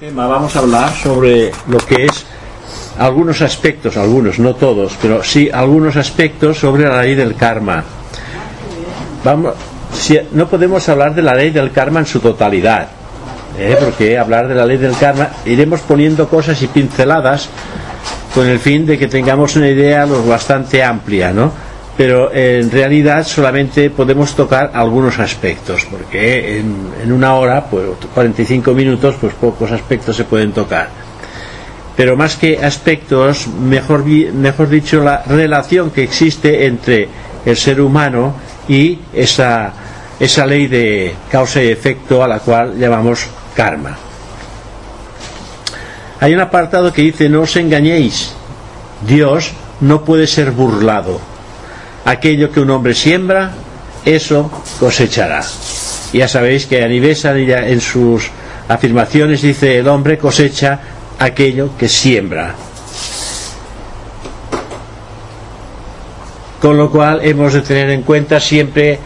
Vamos a hablar sobre lo que es algunos aspectos, algunos, no todos, pero sí algunos aspectos sobre la ley del karma. Vamos, no podemos hablar de la ley del karma en su totalidad, ¿eh? porque hablar de la ley del karma iremos poniendo cosas y pinceladas con el fin de que tengamos una idea lo bastante amplia, ¿no? Pero en realidad solamente podemos tocar algunos aspectos, porque en, una hora, pues 45 minutos, pues pocos aspectos se pueden tocar pero más que aspectos, mejor, mejor dicho, la relación que existe entre el ser humano y esa, esa ley de causa y efecto a la cual llamamos karma. Hay un apartado que dice, no os engañéis, Dios no puede ser burlado. Aquello que un hombre siembra, eso cosechará. Ya sabéis que Anivesan en sus afirmaciones dice, el hombre cosecha aquello que siembra. Con lo cual hemos de tener en cuenta siempre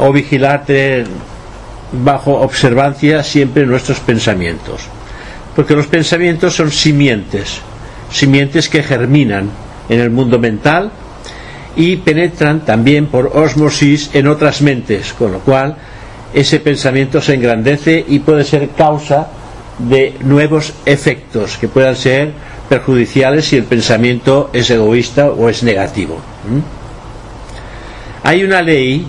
o vigilar, tener bajo observancia siempre nuestros pensamientos. Porque los pensamientos son simientes, simientes que germinan en el mundo mental y penetran también por osmosis en otras mentes, con lo cual ese pensamiento se engrandece y puede ser causa de nuevos efectos que puedan ser perjudiciales si el pensamiento es egoísta o es negativo. Hay una ley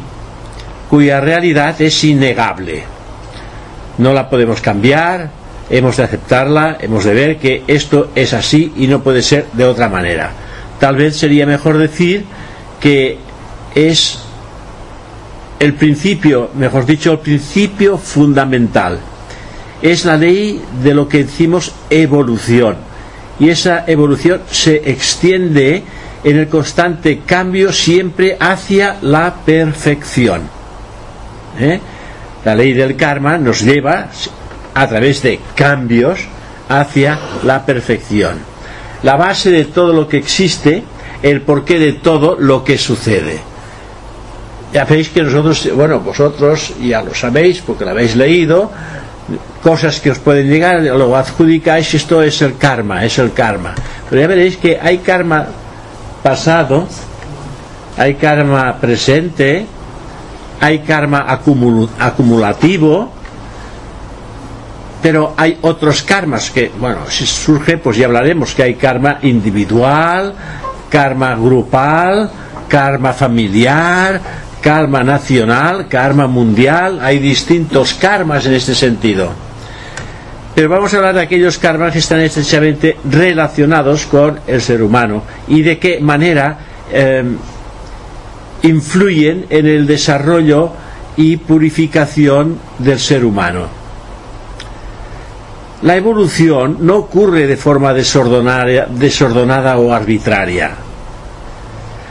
cuya realidad es innegable. No la podemos cambiar, hemos de aceptarla, hemos de ver que esto es así y no puede ser de otra manera. Tal vez sería mejor decir que es el principio, mejor dicho, el principio fundamental es la ley de lo que decimos evolución. Y esa evolución se extiende en el constante cambio siempre hacia la perfección. ¿Eh? La ley del karma nos lleva a través de cambios hacia la perfección. La base de todo lo que existe, el porqué de todo lo que sucede. Ya veis que nosotros, bueno, vosotros ya lo sabéis porque lo habéis leído, cosas que os pueden llegar, lo adjudicáis, esto es el karma, es el karma. Pero ya veréis que hay karma pasado, hay karma presente, hay karma acumulativo, pero hay otros karmas que, bueno, si surge, pues ya hablaremos que hay karma individual, karma grupal, karma familiar, karma nacional, karma mundial, hay distintos karmas en este sentido. Pero vamos a hablar de aquellos karmas que están estrechamente relacionados con el ser humano y de qué manera em, influyen en el desarrollo y purificación del ser humano. La evolución no ocurre de forma desordenada o arbitraria,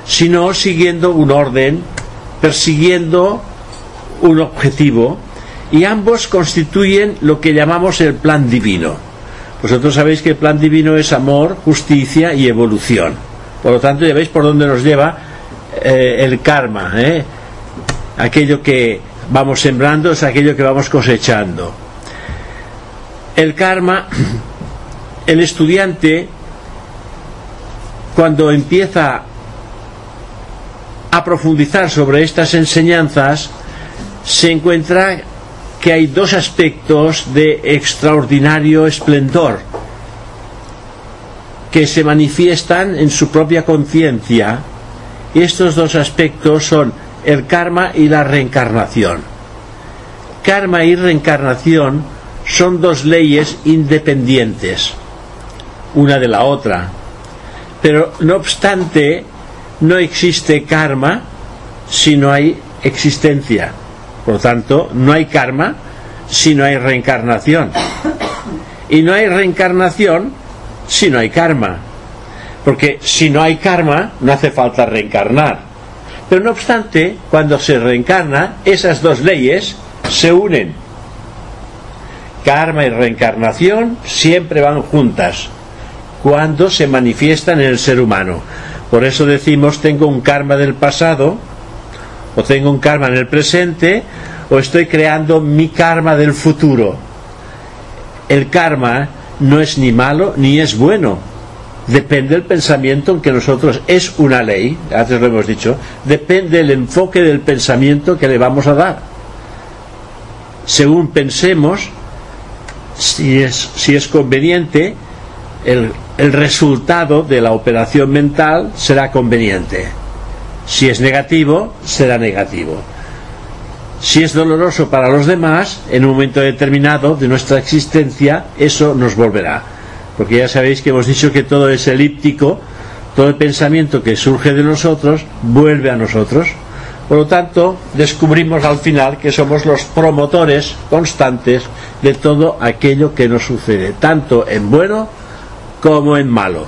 sino siguiendo un orden persiguiendo un objetivo y ambos constituyen lo que llamamos el plan divino. Vosotros sabéis que el plan divino es amor, justicia y evolución. Por lo tanto, ya veis por dónde nos lleva eh, el karma. ¿eh? Aquello que vamos sembrando es aquello que vamos cosechando. El karma, el estudiante, cuando empieza a profundizar sobre estas enseñanzas, se encuentra que hay dos aspectos de extraordinario esplendor que se manifiestan en su propia conciencia. Y estos dos aspectos son el karma y la reencarnación. Karma y reencarnación son dos leyes independientes, una de la otra. Pero no obstante, no existe karma si no hay existencia. Por lo tanto, no hay karma si no hay reencarnación. Y no hay reencarnación si no hay karma. Porque si no hay karma, no hace falta reencarnar. Pero no obstante, cuando se reencarna, esas dos leyes se unen. Karma y reencarnación siempre van juntas cuando se manifiestan en el ser humano. Por eso decimos tengo un karma del pasado, o tengo un karma en el presente, o estoy creando mi karma del futuro. El karma no es ni malo ni es bueno. Depende del pensamiento en que nosotros es una ley, antes lo hemos dicho, depende del enfoque del pensamiento que le vamos a dar. Según pensemos, si es, si es conveniente, el, el resultado de la operación mental será conveniente. Si es negativo, será negativo. Si es doloroso para los demás, en un momento determinado de nuestra existencia, eso nos volverá. Porque ya sabéis que hemos dicho que todo es elíptico, todo el pensamiento que surge de nosotros vuelve a nosotros. Por lo tanto, descubrimos al final que somos los promotores constantes de todo aquello que nos sucede, tanto en bueno como en malo.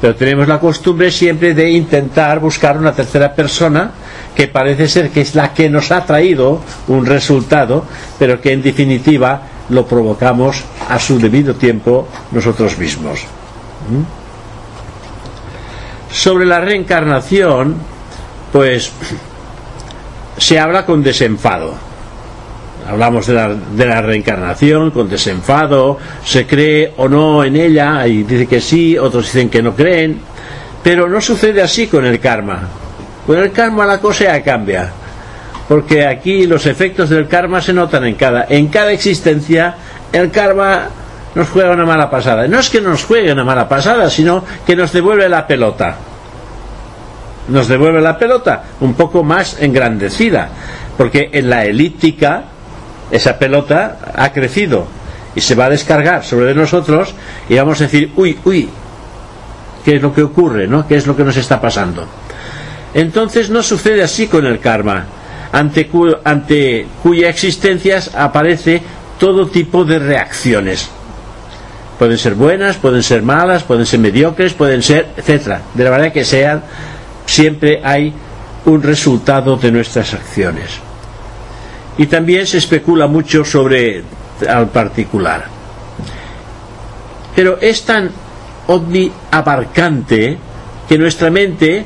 Pero tenemos la costumbre siempre de intentar buscar una tercera persona que parece ser que es la que nos ha traído un resultado, pero que en definitiva lo provocamos a su debido tiempo nosotros mismos. ¿Mm? Sobre la reencarnación, pues se habla con desenfado. Hablamos de la, de la reencarnación con desenfado, se cree o no en ella, y dice que sí, otros dicen que no creen, pero no sucede así con el karma. Con el karma la cosa cambia, porque aquí los efectos del karma se notan en cada, en cada existencia, el karma nos juega una mala pasada. No es que nos juegue una mala pasada, sino que nos devuelve la pelota. Nos devuelve la pelota un poco más engrandecida, porque en la elíptica esa pelota ha crecido y se va a descargar sobre nosotros y vamos a decir, uy, uy, ¿qué es lo que ocurre? ¿no? ¿Qué es lo que nos está pasando? Entonces no sucede así con el karma, ante, cuya existencia aparece todo tipo de reacciones. Pueden ser buenas, pueden ser malas, pueden ser mediocres, pueden ser, etcétera. De la manera que sean, siempre hay un resultado de nuestras acciones y también se especula mucho sobre al particular. Pero es tan abarcante que nuestra mente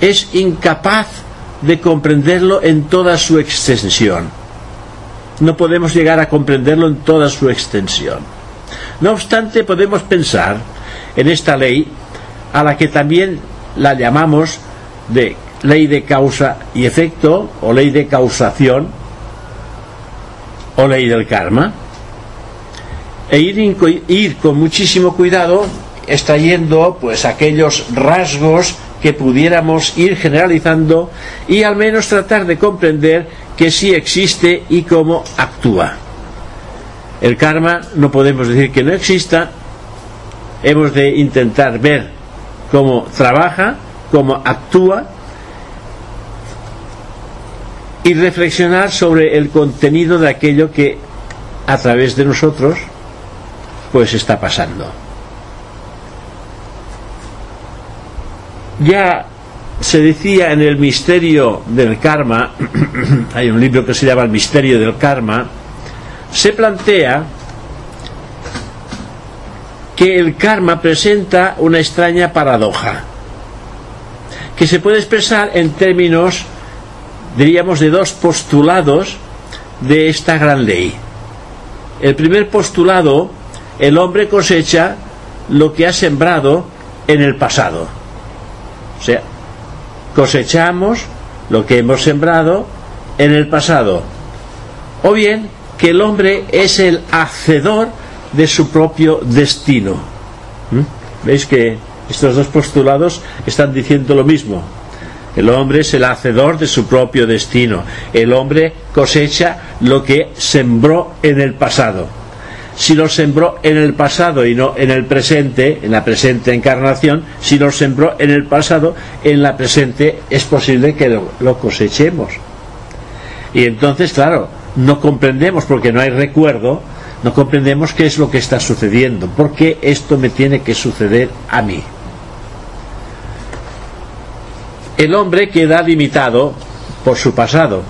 es incapaz de comprenderlo en toda su extensión. No podemos llegar a comprenderlo en toda su extensión. No obstante, podemos pensar en esta ley, a la que también la llamamos de ley de causa y efecto o ley de causación, o ley del karma e ir, ir con muchísimo cuidado extrayendo pues aquellos rasgos que pudiéramos ir generalizando y al menos tratar de comprender que sí existe y cómo actúa. El karma no podemos decir que no exista, hemos de intentar ver cómo trabaja, cómo actúa y reflexionar sobre el contenido de aquello que a través de nosotros pues está pasando. Ya se decía en el misterio del karma, hay un libro que se llama El misterio del karma, se plantea que el karma presenta una extraña paradoja, que se puede expresar en términos diríamos, de dos postulados de esta gran ley. El primer postulado, el hombre cosecha lo que ha sembrado en el pasado. O sea, cosechamos lo que hemos sembrado en el pasado. O bien que el hombre es el hacedor de su propio destino. ¿Mm? ¿Veis que estos dos postulados están diciendo lo mismo? El hombre es el hacedor de su propio destino. El hombre cosecha lo que sembró en el pasado. Si lo sembró en el pasado y no en el presente, en la presente encarnación, si lo sembró en el pasado, en la presente es posible que lo, cosechemos. Y entonces, claro, no comprendemos porque no hay recuerdo no comprendemos qué es lo que está sucediendo, por qué esto me tiene que suceder a mí. El hombre queda limitado por su pasado,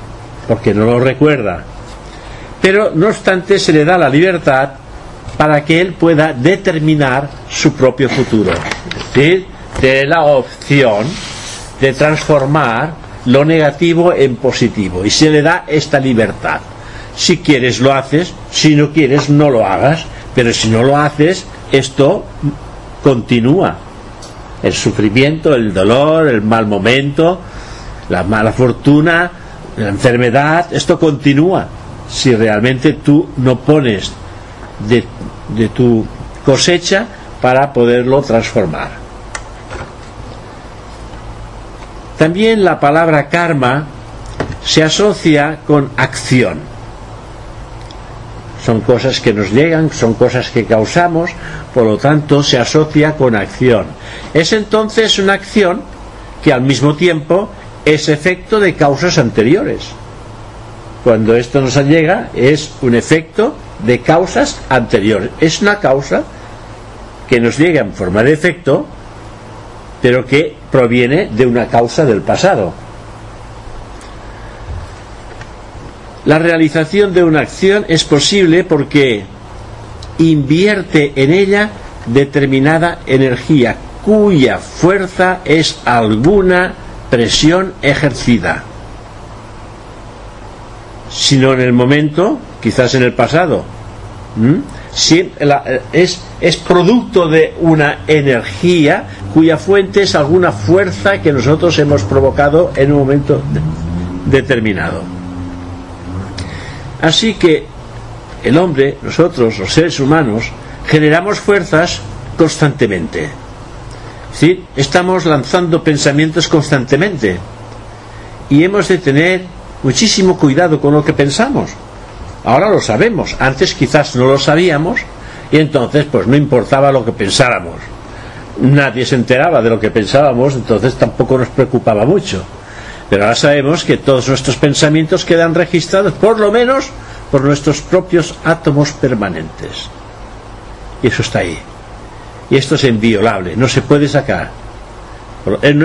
porque no lo recuerda, pero no obstante se le da la libertad para que él pueda determinar su propio futuro. Es decir, de la opción de transformar lo negativo en positivo y se le da esta libertad. Si quieres lo haces, si no quieres no lo hagas, pero si no lo haces, esto continúa. El sufrimiento, el dolor, el mal momento, la mala fortuna, la enfermedad, esto continúa si realmente tú no pones de, tu cosecha para poderlo transformar. También la palabra karma se asocia con acción. Son cosas que nos llegan, son cosas que causamos, por lo tanto se asocia con acción. Es entonces una acción que al mismo tiempo es efecto de causas anteriores. Cuando esto nos llega es un efecto de causas anteriores. Es una causa que nos llega en forma de efecto, pero que proviene de una causa del pasado. La realización de una acción es posible porque invierte en ella determinada energía cuya fuerza es alguna presión ejercida, sino en el momento, quizás en el pasado. es, es producto de una energía cuya fuente es alguna fuerza que nosotros hemos provocado en un momento determinado. Así que el hombre, nosotros, los seres humanos, generamos fuerzas constantemente. ¿Sí? Estamos lanzando pensamientos constantemente. Y hemos de tener muchísimo cuidado con lo que pensamos. Ahora lo sabemos, antes quizás no lo sabíamos y entonces pues no importaba lo que pensáramos. Nadie se enteraba de lo que pensábamos, entonces tampoco nos preocupaba mucho. Pero ahora sabemos que todos nuestros pensamientos quedan registrados, por lo menos por nuestros propios átomos permanentes. Y eso está ahí. Y esto es inviolable, no se puede sacar.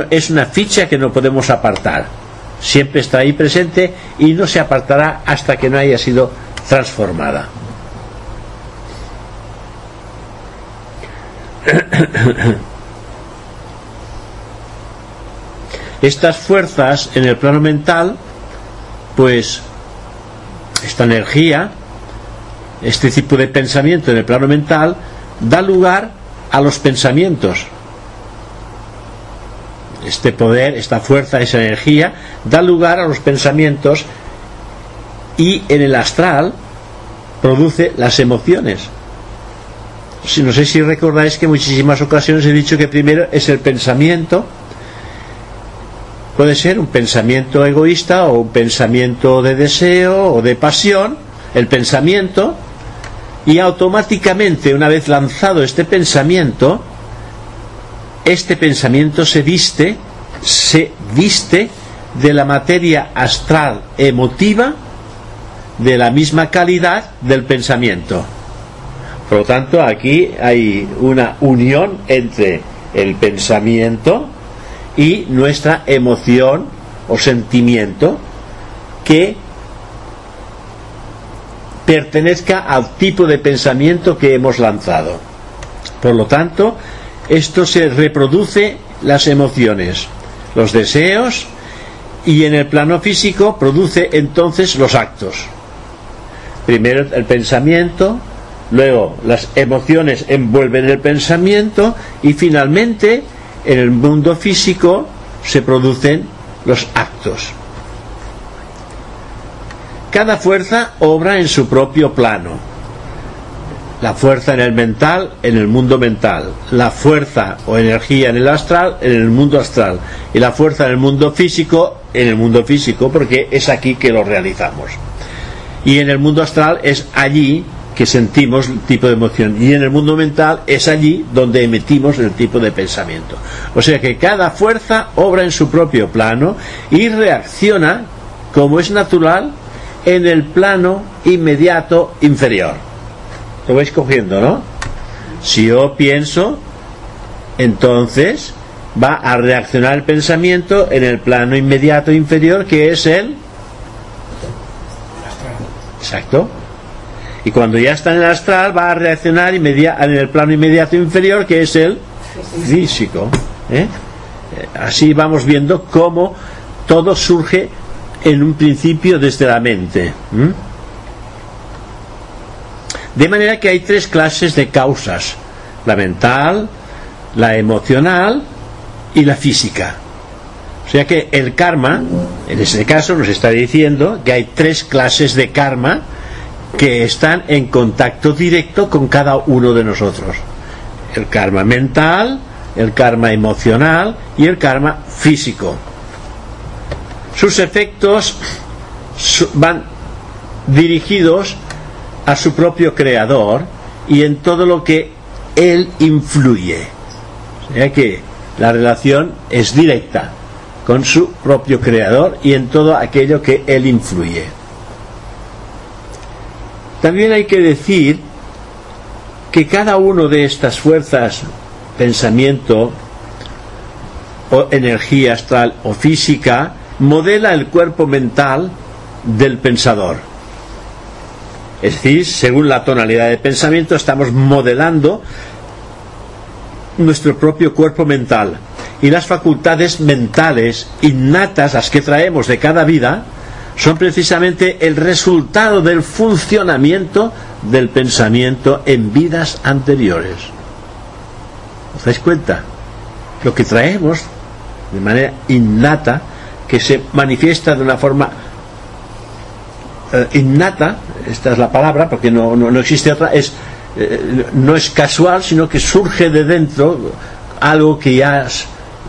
Es una ficha que no podemos apartar. Siempre está ahí presente y no se apartará hasta que no haya sido transformada. Estas fuerzas en el plano mental, pues esta energía, este tipo de pensamiento en el plano mental, da lugar a los pensamientos. Este poder, esta fuerza, esa energía, da lugar a los pensamientos y en el astral produce las emociones. Si, no sé si recordáis que en muchísimas ocasiones he dicho que primero es el pensamiento, puede ser un pensamiento egoísta o un pensamiento de deseo o de pasión, el pensamiento, y automáticamente una vez lanzado este pensamiento, este pensamiento se viste, se viste de la materia astral emotiva de la misma calidad del pensamiento. Por lo tanto, aquí hay una unión entre el pensamiento y nuestra emoción o sentimiento que pertenezca al tipo de pensamiento que hemos lanzado. Por lo tanto, esto se reproduce las emociones, los deseos y en el plano físico produce entonces los actos. Primero el pensamiento, luego las emociones envuelven el pensamiento y finalmente en el mundo físico se producen los actos. Cada fuerza obra en su propio plano. La fuerza en el mental, en el mundo mental. La fuerza o energía en el astral, en el mundo astral. Y la fuerza en el mundo físico, en el mundo físico, porque es aquí que lo realizamos. Y en el mundo astral es allí que sentimos el tipo de emoción. Y en el mundo mental es allí donde emitimos el tipo de pensamiento. O sea que cada fuerza obra en su propio plano y reacciona como es natural en el plano inmediato inferior. Lo vais cogiendo, ¿no? Si yo pienso, entonces va a reaccionar el pensamiento en el plano inmediato inferior que es el exacto y cuando ya está en el astral va a reaccionar en el plano inmediato inferior que es el físico ¿eh? así vamos viendo cómo todo surge en un principio desde la mente de manera que hay tres clases de causas la mental la emocional y la física. O sea que el karma, en ese caso, nos está diciendo que hay tres clases de karma que están en contacto directo con cada uno de nosotros. El karma mental, el karma emocional y el karma físico. Sus efectos van dirigidos a su propio creador y en todo lo que él influye. O sea que la relación es directa con su propio creador y en todo aquello que él influye. También hay que decir que cada una de estas fuerzas, pensamiento o energía astral o física, modela el cuerpo mental del pensador. Es decir, según la tonalidad de pensamiento, estamos modelando nuestro propio cuerpo mental y las facultades mentales innatas, las que traemos de cada vida, son precisamente el resultado del funcionamiento del pensamiento en vidas anteriores. ¿Os dais cuenta? Lo que traemos de manera innata, que se manifiesta de una forma eh, innata, esta es la palabra, porque no, no, no existe otra, es eh, no es casual, sino que surge de dentro algo que ya has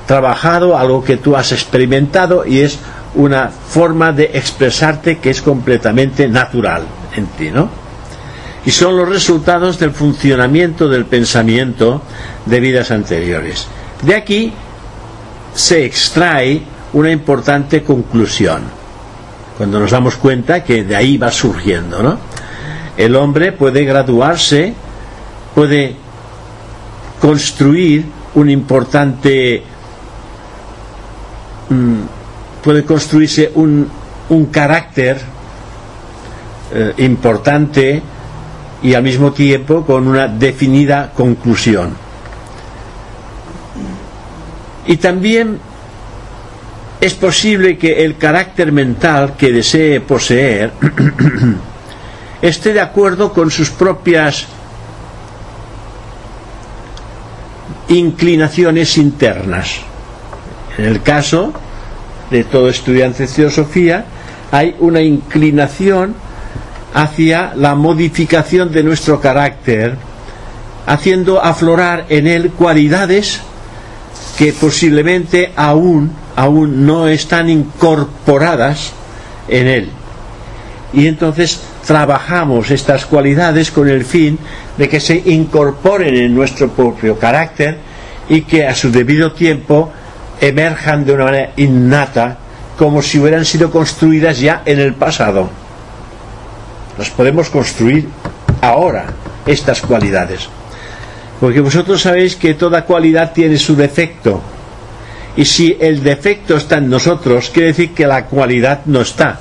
trabajado, algo que tú has experimentado y es una forma de expresarte que es completamente natural en ti, ¿no? Y son los resultados del funcionamiento del pensamiento de vidas anteriores. De aquí se extrae una importante conclusión, cuando nos damos cuenta que de ahí va surgiendo, ¿no? el hombre puede graduarse, puede construir un importante, mm, puede construirse un, carácter eh, importante y al mismo tiempo con una definida conclusión. Y también es posible que el carácter mental que desee poseer esté de acuerdo con sus propias inclinaciones internas. En el caso de todo estudiante de filosofía, hay una inclinación hacia la modificación de nuestro carácter, haciendo aflorar en él cualidades que posiblemente aún, aún no están incorporadas en él. Y entonces trabajamos estas cualidades con el fin de que se incorporen en nuestro propio carácter y que a su debido tiempo emerjan de una manera innata como si hubieran sido construidas ya en el pasado. Las podemos construir ahora, estas cualidades. Porque vosotros sabéis que toda cualidad tiene su defecto. Y si el defecto está en nosotros, quiere decir que la cualidad no está.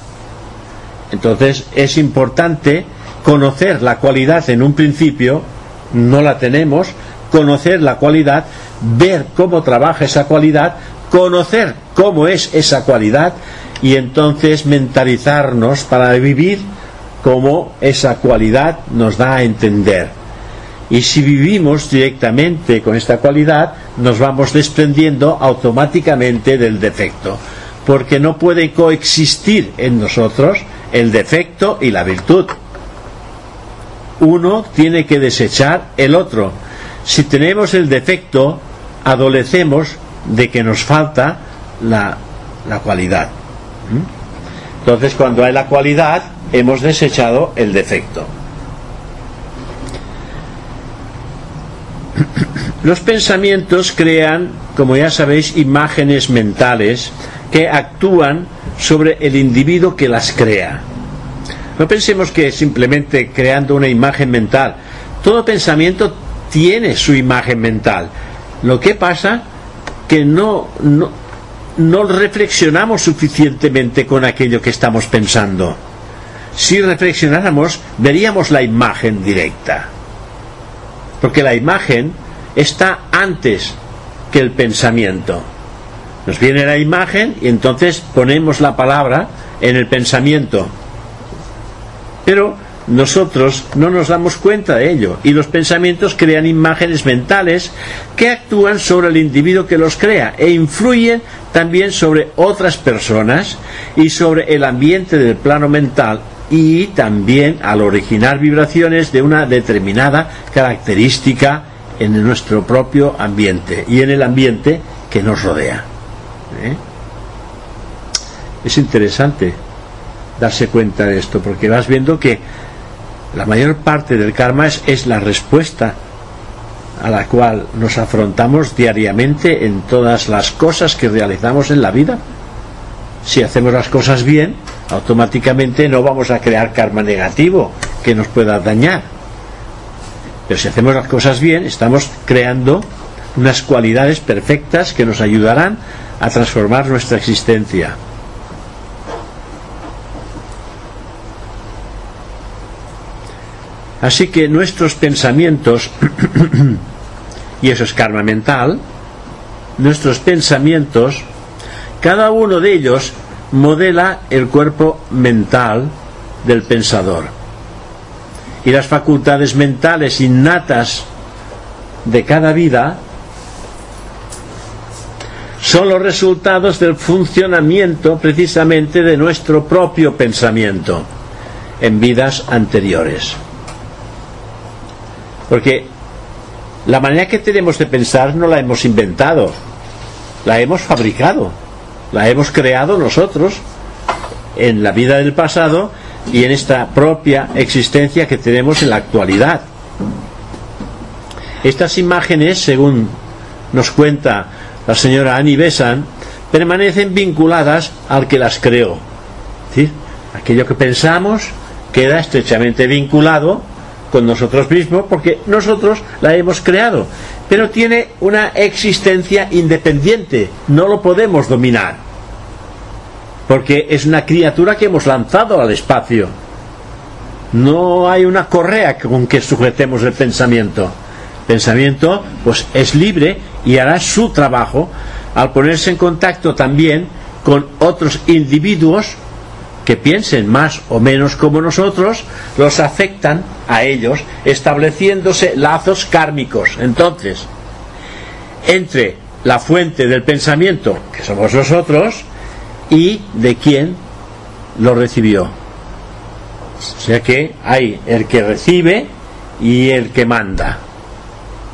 Entonces es importante conocer la cualidad en un principio, no la tenemos, conocer la cualidad, ver cómo trabaja esa cualidad, conocer cómo es esa cualidad y entonces mentalizarnos para vivir como esa cualidad nos da a entender. Y si vivimos directamente con esta cualidad, nos vamos desprendiendo automáticamente del defecto, porque no puede coexistir en nosotros el defecto y la virtud. Uno tiene que desechar el otro. Si tenemos el defecto, adolecemos de que nos falta la, cualidad. ¿Mm? Entonces, cuando hay la cualidad, hemos desechado el defecto. Los pensamientos crean, como ya sabéis, imágenes mentales que actúan sobre el individuo que las crea. No pensemos que simplemente creando una imagen mental todo pensamiento tiene su imagen mental. Lo que pasa que no, no, no reflexionamos suficientemente con aquello que estamos pensando. Si reflexionáramos, veríamos la imagen directa. Porque la imagen está antes que el pensamiento. Nos viene la imagen y entonces ponemos la palabra en el pensamiento. Pero nosotros no nos damos cuenta de ello y los pensamientos crean imágenes mentales que actúan sobre el individuo que los crea e influyen también sobre otras personas y sobre el ambiente del plano mental y también al originar vibraciones de una determinada característica en nuestro propio ambiente y en el ambiente que nos rodea. ¿Eh? Es interesante darse cuenta de esto porque vas viendo que la mayor parte del karma es, la respuesta a la cual nos afrontamos diariamente en todas las cosas que realizamos en la vida. Si hacemos las cosas bien, automáticamente no vamos a crear karma negativo que nos pueda dañar. Pero si hacemos las cosas bien, estamos creando unas cualidades perfectas que nos ayudarán a transformar nuestra existencia. Así que nuestros pensamientos, y eso es karma mental, nuestros pensamientos, cada uno de ellos modela el cuerpo mental del pensador. Y las facultades mentales innatas de cada vida son los resultados del funcionamiento precisamente de nuestro propio pensamiento en vidas anteriores. Porque la manera que tenemos de pensar no la hemos inventado, la hemos fabricado, la hemos creado nosotros en la vida del pasado y en esta propia existencia que tenemos en la actualidad. Estas imágenes, según nos cuenta la señora Annie Besant, permanecen vinculadas al que las creó. Aquello que pensamos queda estrechamente vinculado con nosotros mismos porque nosotros la hemos creado. Pero tiene una existencia independiente, no lo podemos dominar. Porque es una criatura que hemos lanzado al espacio. No hay una correa con que sujetemos el pensamiento. Pensamiento pues es libre y hará su trabajo al ponerse en contacto también con otros individuos que piensen más o menos como nosotros, los afectan a ellos, estableciéndose lazos kármicos. Entonces, entre la fuente del pensamiento, que somos nosotros, y de quien lo recibió. O sea que hay el que recibe y el que manda.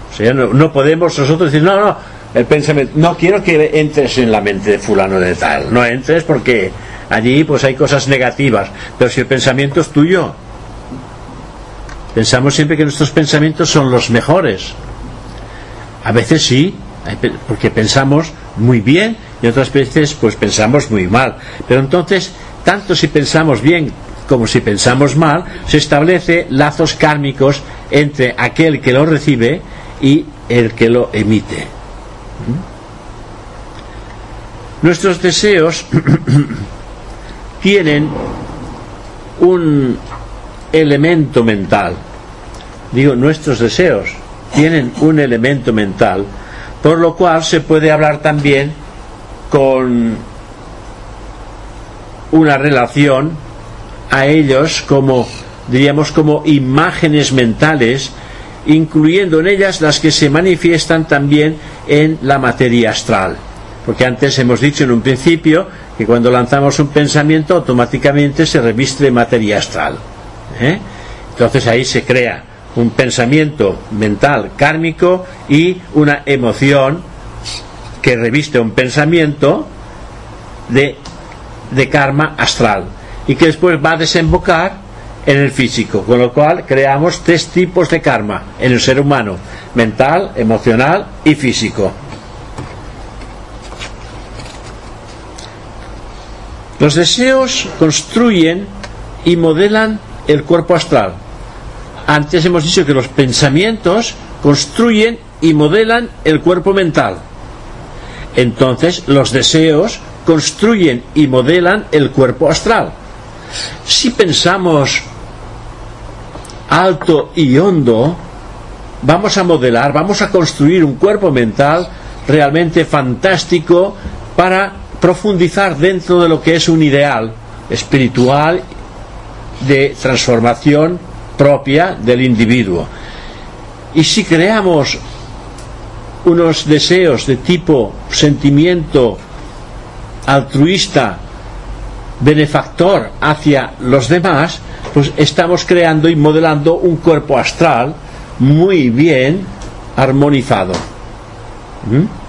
O sea, no, no podemos nosotros decir, no, no, el pensamiento, no quiero que entres en la mente de fulano de tal, no entres porque allí pues hay cosas negativas, pero si el pensamiento es tuyo, pensamos siempre que nuestros pensamientos son los mejores. A veces sí, porque pensamos muy bien y otras veces pues pensamos muy mal. Pero entonces, tanto si pensamos bien como si pensamos mal, se establece lazos kármicos entre aquel que lo recibe y el que lo emite. ¿Mm? Nuestros deseos tienen un elemento mental. Digo, nuestros deseos tienen un elemento mental, por lo cual se puede hablar también con una relación a ellos como diríamos como imágenes mentales incluyendo en ellas las que se manifiestan también en la materia astral porque antes hemos dicho en un principio que cuando lanzamos un pensamiento automáticamente se reviste de materia astral. ¿eh? Entonces ahí se crea un pensamiento mental kármico y una emoción que reviste un pensamiento de, de karma astral y que después va a desembocar en el físico, con lo cual creamos tres tipos de karma en el ser humano, mental, emocional y físico. Los deseos construyen y modelan el cuerpo astral. antes hemos dicho que los pensamientos construyen y modelan el cuerpo mental. Entonces los deseos construyen y modelan el cuerpo astral. Si pensamos alto y hondo, vamos a modelar, vamos a construir un cuerpo mental realmente fantástico para profundizar dentro de lo que es un ideal espiritual de transformación propia del individuo. Y si creamos unos deseos de tipo sentimiento altruista, benefactor hacia los demás, pues estamos creando y modelando un cuerpo astral muy bien armonizado. ¿Mm?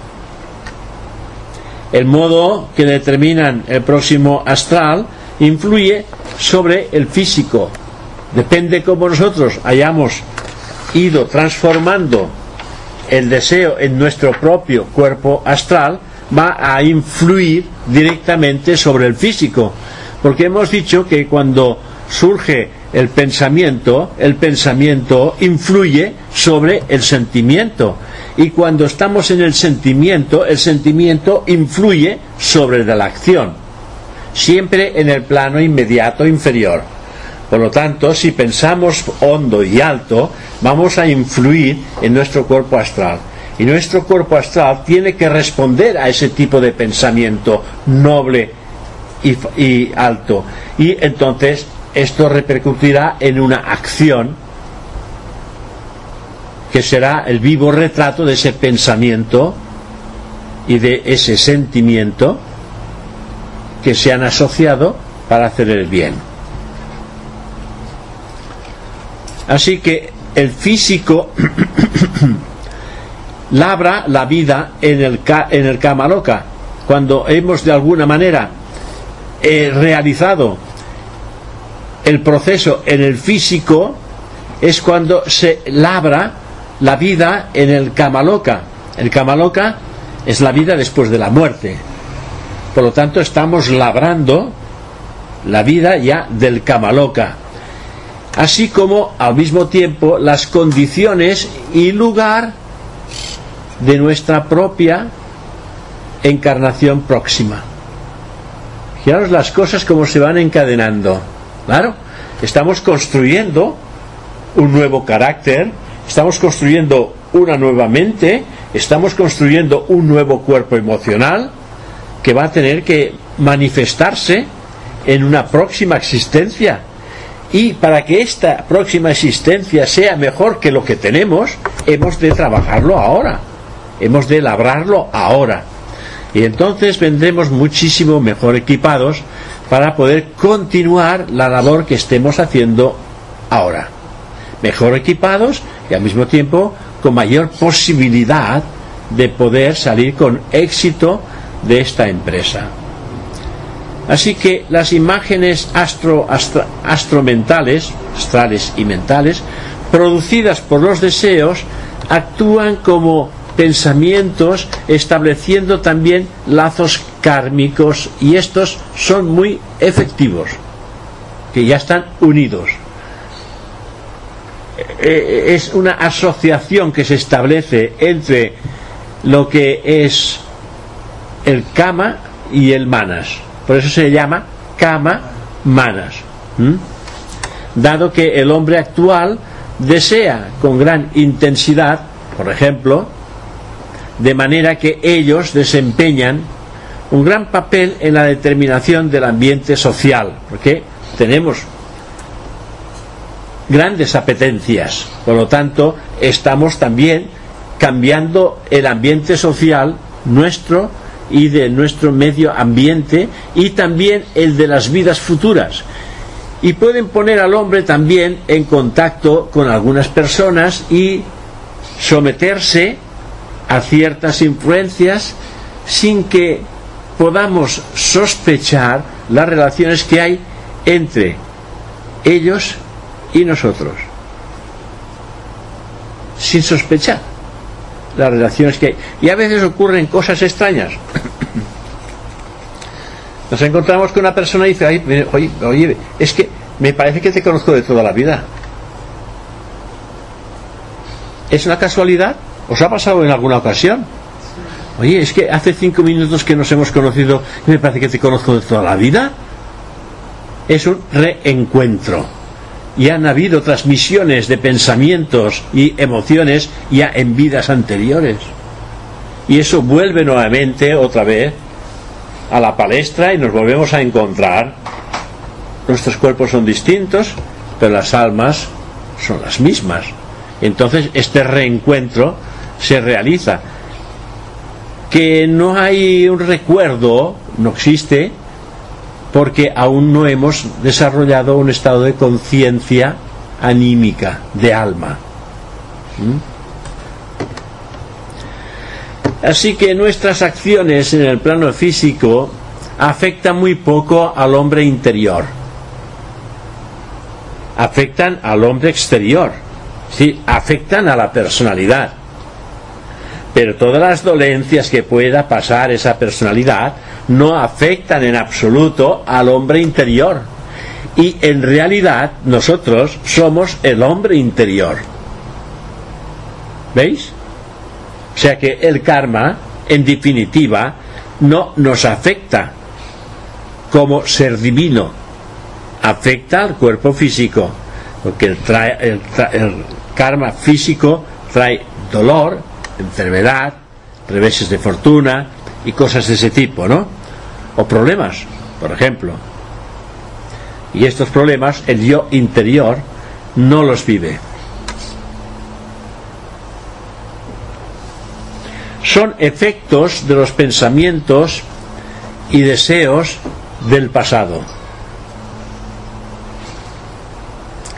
El modo que determinan el próximo astral influye sobre el físico. Depende cómo nosotros hayamos ido transformando el deseo en nuestro propio cuerpo astral, va a influir directamente sobre el físico. Porque hemos dicho que cuando surge el pensamiento, el pensamiento influye sobre el sentimiento. Y cuando estamos en el sentimiento, el sentimiento influye sobre la acción. Siempre en el plano inmediato inferior. Por lo tanto, si pensamos hondo y alto, vamos a influir en nuestro cuerpo astral. Y nuestro cuerpo astral tiene que responder a ese tipo de pensamiento noble y, alto. Y entonces esto repercutirá en una acción que será el vivo retrato de ese pensamiento y de ese sentimiento que se han asociado para hacer el bien. Así que el físico labra la vida en el, en el. Cuando hemos de alguna manera eh, realizado el proceso en el físico, es cuando se labra la vida en el Kamaloka. El Kamaloka es la vida después de la muerte. Por lo tanto, estamos labrando la vida ya del Kamaloka. Así como al mismo tiempo las condiciones y lugar de nuestra propia encarnación próxima. Fijaros las cosas como se van encadenando. Claro, estamos construyendo un nuevo carácter, estamos construyendo una nueva mente, estamos construyendo un nuevo cuerpo emocional que va a tener que manifestarse en una próxima existencia. Y para que esta próxima existencia sea mejor que lo que tenemos, hemos de trabajarlo ahora. Hemos de labrarlo ahora. Y entonces vendremos muchísimo mejor equipados para poder continuar la labor que estemos haciendo ahora. Mejor equipados y al mismo tiempo con mayor posibilidad de poder salir con éxito de esta empresa. Así que las imágenes astro, astromentales, astrales y mentales, producidas por los deseos, actúan como pensamientos estableciendo también lazos kármicos y estos son muy efectivos, que ya están unidos. Eh, eh, es una asociación que se establece entre lo que es el kama y el manas. Por eso se llama kama manas. Dado que el hombre actual desea con gran intensidad, por ejemplo, de manera que ellos desempeñan un gran papel en la determinación del ambiente social, porque tenemos grandes apetencias, por lo tanto estamos también cambiando el ambiente social nuestro y de nuestro medio ambiente y también el de las vidas futuras. Y pueden poner al hombre también en contacto con algunas personas y someterse a ciertas influencias sin que podamos sospechar las relaciones que hay entre ellos y nosotros. Sin sospechar las relaciones que hay. Y a veces ocurren cosas extrañas. Nos encontramos con una persona y dice, oye, oye, es que me parece que te conozco de toda la vida. ¿Es una casualidad? ¿Os ha pasado en alguna ocasión? Oye, es que hace cinco minutos que nos hemos conocido y me parece que te conozco de toda la vida. Es un reencuentro. Y han habido transmisiones de pensamientos y emociones ya en vidas anteriores. Y eso vuelve nuevamente otra vez a la palestra y nos volvemos a encontrar. Nuestros cuerpos son distintos, pero las almas son las mismas. Entonces este reencuentro se realiza. Que no hay un recuerdo, no existe, porque aún no hemos desarrollado un estado de conciencia anímica, de alma. ¿Mm? Así que nuestras acciones en el plano físico afectan muy poco al hombre interior. Afectan al hombre exterior. Sí, afectan a la personalidad. Pero todas las dolencias que pueda pasar esa personalidad no afectan en absoluto al hombre interior. Y en realidad nosotros somos el hombre interior. ¿Veis? O sea que el karma, en definitiva, no nos afecta como ser divino, afecta al cuerpo físico, porque el, karma físico trae dolor, enfermedad, reveses de fortuna y cosas de ese tipo, ¿no? O problemas, por ejemplo. Y estos problemas el yo interior no los vive. son efectos de los pensamientos y deseos del pasado.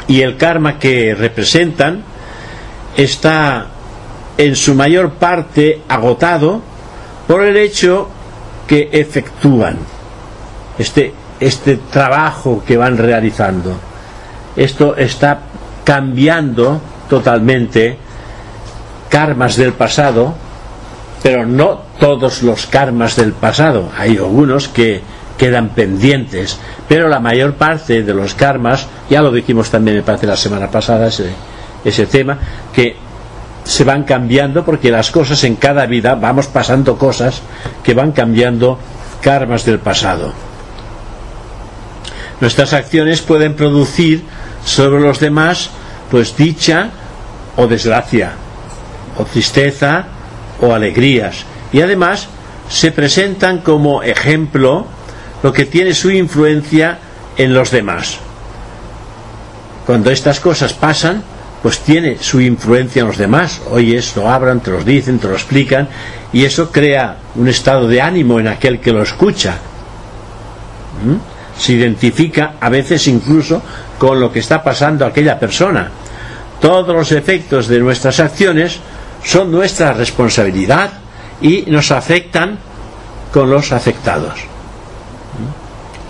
Y el karma que representan está en su mayor parte agotado por el hecho que efectúan este, este trabajo que van realizando. Esto está cambiando totalmente karmas del pasado pero no todos los karmas del pasado. Hay algunos que quedan pendientes, pero la mayor parte de los karmas, ya lo dijimos también me parece la semana pasada ese, ese tema, que se van cambiando porque las cosas en cada vida vamos pasando cosas que van cambiando karmas del pasado. Nuestras acciones pueden producir sobre los demás pues dicha o desgracia, o tristeza o alegrías y además se presentan como ejemplo lo que tiene su influencia en los demás. Cuando estas cosas pasan, pues tiene su influencia en los demás. Oyes, lo abran, te los dicen, te lo explican, y eso crea un estado de ánimo en aquel que lo escucha. ¿Mm? Se identifica a veces incluso con lo que está pasando aquella persona. Todos los efectos de nuestras acciones son nuestra responsabilidad y nos afectan con los afectados.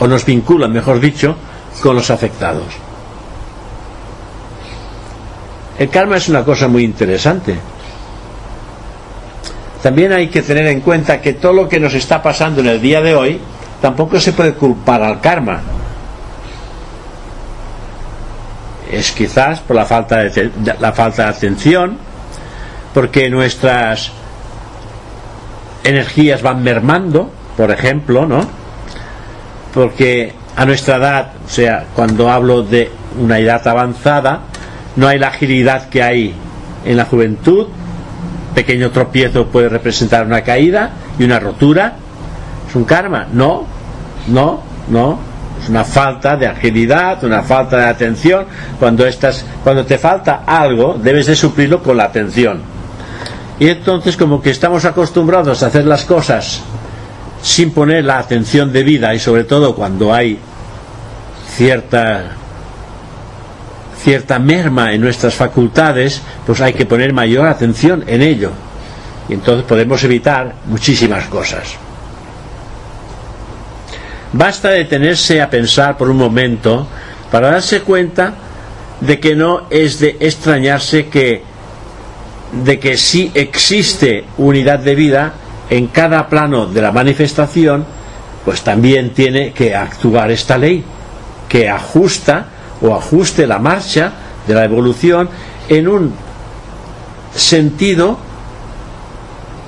O nos vinculan, mejor dicho, con los afectados. El karma es una cosa muy interesante. También hay que tener en cuenta que todo lo que nos está pasando en el día de hoy tampoco se puede culpar al karma. Es quizás por la falta de, la falta de atención, porque nuestras energías van mermando, por ejemplo, ¿no? Porque a nuestra edad, o sea, cuando hablo de una edad avanzada, no hay la agilidad que hay en la juventud. Pequeño tropiezo puede representar una caída y una rotura. ¿Es un karma? No, no, no. Es una falta de agilidad, una falta de atención. Cuando, estás, cuando te falta algo, debes de suplirlo con la atención y entonces como que estamos acostumbrados a hacer las cosas sin poner la atención debida y sobre todo cuando hay cierta cierta merma en nuestras facultades, pues hay que poner mayor atención en ello. Y entonces podemos evitar muchísimas cosas. Basta detenerse a pensar por un momento para darse cuenta de que no es de extrañarse que de que si existe unidad de vida en cada plano de la manifestación, pues también tiene que actuar esta ley, que ajusta o ajuste la marcha de la evolución en un sentido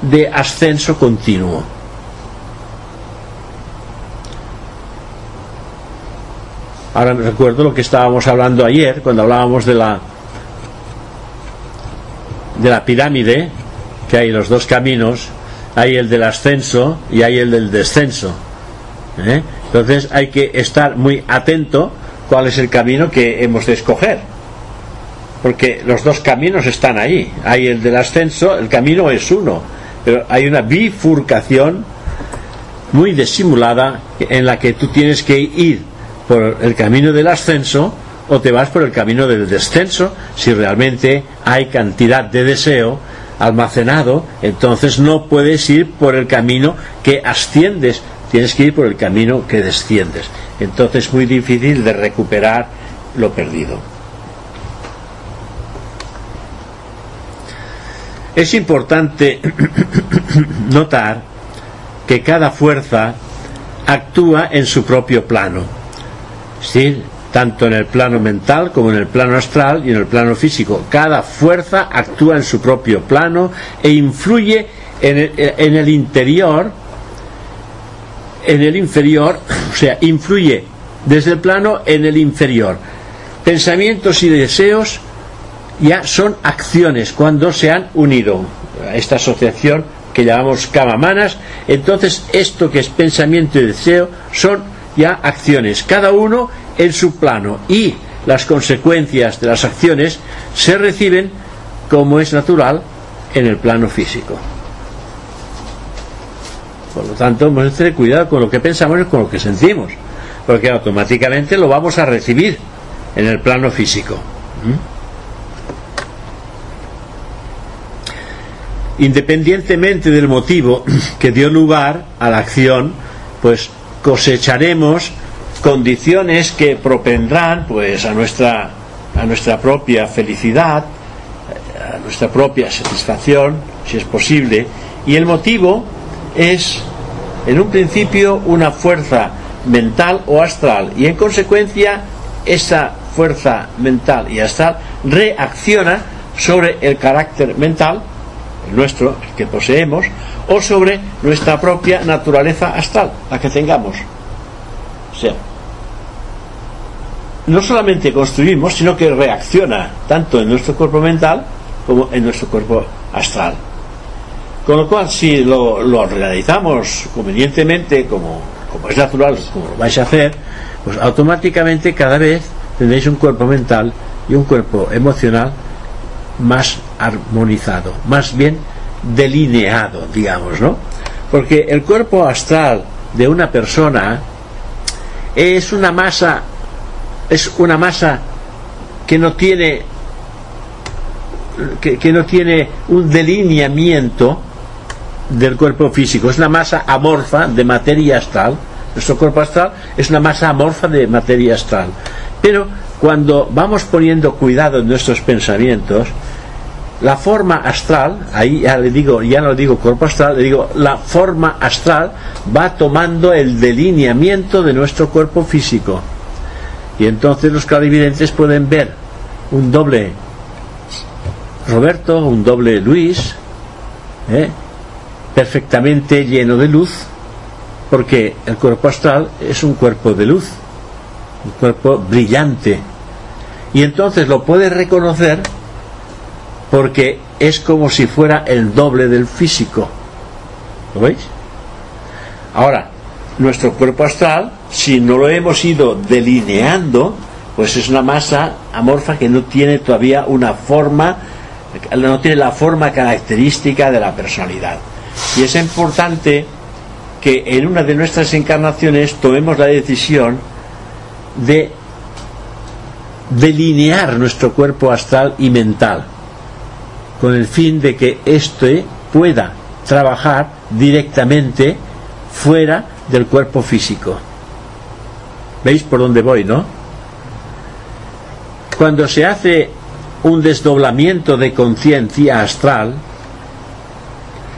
de ascenso continuo. Ahora me recuerdo lo que estábamos hablando ayer cuando hablábamos de la de la pirámide, que hay los dos caminos, hay el del ascenso y hay el del descenso. ¿eh? Entonces hay que estar muy atento cuál es el camino que hemos de escoger. Porque los dos caminos están ahí. Hay el del ascenso, el camino es uno, pero hay una bifurcación muy disimulada en la que tú tienes que ir por el camino del ascenso o te vas por el camino del descenso si realmente hay cantidad de deseo almacenado, entonces no puedes ir por el camino que asciendes, tienes que ir por el camino que desciendes. Entonces es muy difícil de recuperar lo perdido. Es importante notar que cada fuerza actúa en su propio plano. Decir, tanto en el plano mental como en el plano astral y en el plano físico. Cada fuerza actúa en su propio plano e influye en el, en el interior, en el inferior, o sea, influye desde el plano en el inferior. Pensamientos y deseos ya son acciones cuando se han unido a esta asociación que llamamos camamanas. Entonces, esto que es pensamiento y deseo son ya acciones, cada uno en su plano y las consecuencias de las acciones se reciben como es natural en el plano físico. Por lo tanto, hemos de tener cuidado con lo que pensamos y con lo que sentimos, porque automáticamente lo vamos a recibir en el plano físico. ¿Mm? Independientemente del motivo que dio lugar a la acción, pues cosecharemos condiciones que propendrán pues a nuestra a nuestra propia felicidad a nuestra propia satisfacción si es posible y el motivo es en un principio una fuerza mental o astral y en consecuencia esa fuerza mental y astral reacciona sobre el carácter mental el nuestro el que poseemos o sobre nuestra propia naturaleza astral la que tengamos o sea no solamente construimos, sino que reacciona tanto en nuestro cuerpo mental como en nuestro cuerpo astral. Con lo cual, si lo, realizamos convenientemente, como, como es natural, como lo vais a hacer, pues automáticamente cada vez tendréis un cuerpo mental y un cuerpo emocional más armonizado, más bien delineado, digamos, ¿no? Porque el cuerpo astral de una persona es una masa es una masa que no tiene que, no tiene un delineamiento del cuerpo físico, es una masa amorfa de materia astral. Nuestro cuerpo astral es una masa amorfa de materia astral. Pero cuando vamos poniendo cuidado en nuestros pensamientos, la forma astral, ahí ya le digo, ya no digo cuerpo astral, le digo la forma astral va tomando el delineamiento de nuestro cuerpo físico. Y entonces los clarividentes pueden ver un doble Roberto, un doble Luis, ¿eh? Perfectamente lleno de luz, porque el cuerpo astral es un cuerpo de luz, un cuerpo brillante. Y entonces lo puede reconocer porque es como si fuera el doble del físico. ¿Lo veis? Ahora, nuestro cuerpo astral, si no lo hemos ido delineando, pues es una masa amorfa que no tiene todavía una forma, no tiene la forma característica de la personalidad. Y es importante que en una de nuestras encarnaciones tomemos la decisión de delinear nuestro cuerpo astral y mental, con el fin de que éste pueda trabajar directamente fuera del cuerpo físico. ¿Veis por dónde voy, no? Cuando se hace un desdoblamiento de conciencia astral,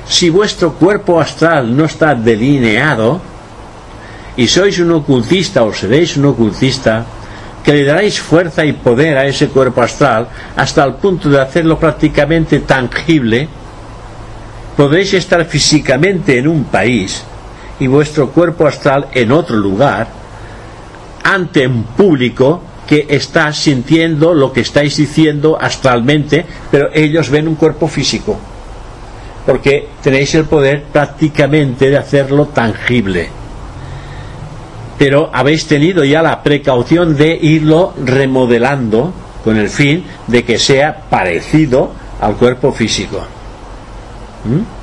si vuestro cuerpo astral no está delineado, y sois un ocultista o seréis un ocultista, que le daréis fuerza y poder a ese cuerpo astral hasta el punto de hacerlo prácticamente tangible, podréis estar físicamente en un país y vuestro cuerpo astral en otro lugar, ante un público que está sintiendo lo que estáis diciendo astralmente, pero ellos ven un cuerpo físico, porque tenéis el poder prácticamente de hacerlo tangible. Pero habéis tenido ya la precaución de irlo remodelando con el fin de que sea parecido al cuerpo físico. ¿Mm?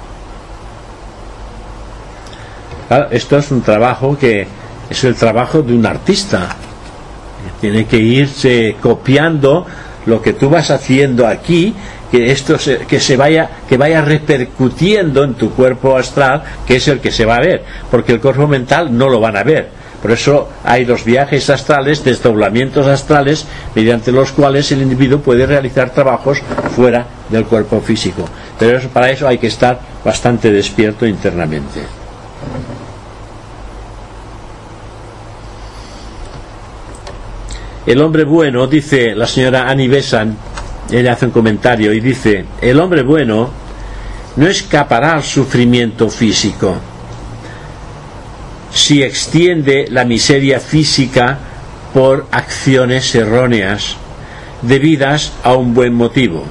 esto es un trabajo que es el trabajo de un artista. Tiene que irse copiando lo que tú vas haciendo aquí, que esto se, que se vaya que vaya repercutiendo en tu cuerpo astral, que es el que se va a ver, porque el cuerpo mental no lo van a ver. Por eso hay los viajes astrales, desdoblamientos astrales, mediante los cuales el individuo puede realizar trabajos fuera del cuerpo físico. Pero para eso hay que estar bastante despierto internamente. El hombre bueno, dice la señora Annie Bessan, ella hace un comentario y dice, el hombre bueno no escapará al sufrimiento físico si extiende la miseria física por acciones erróneas debidas a un buen motivo.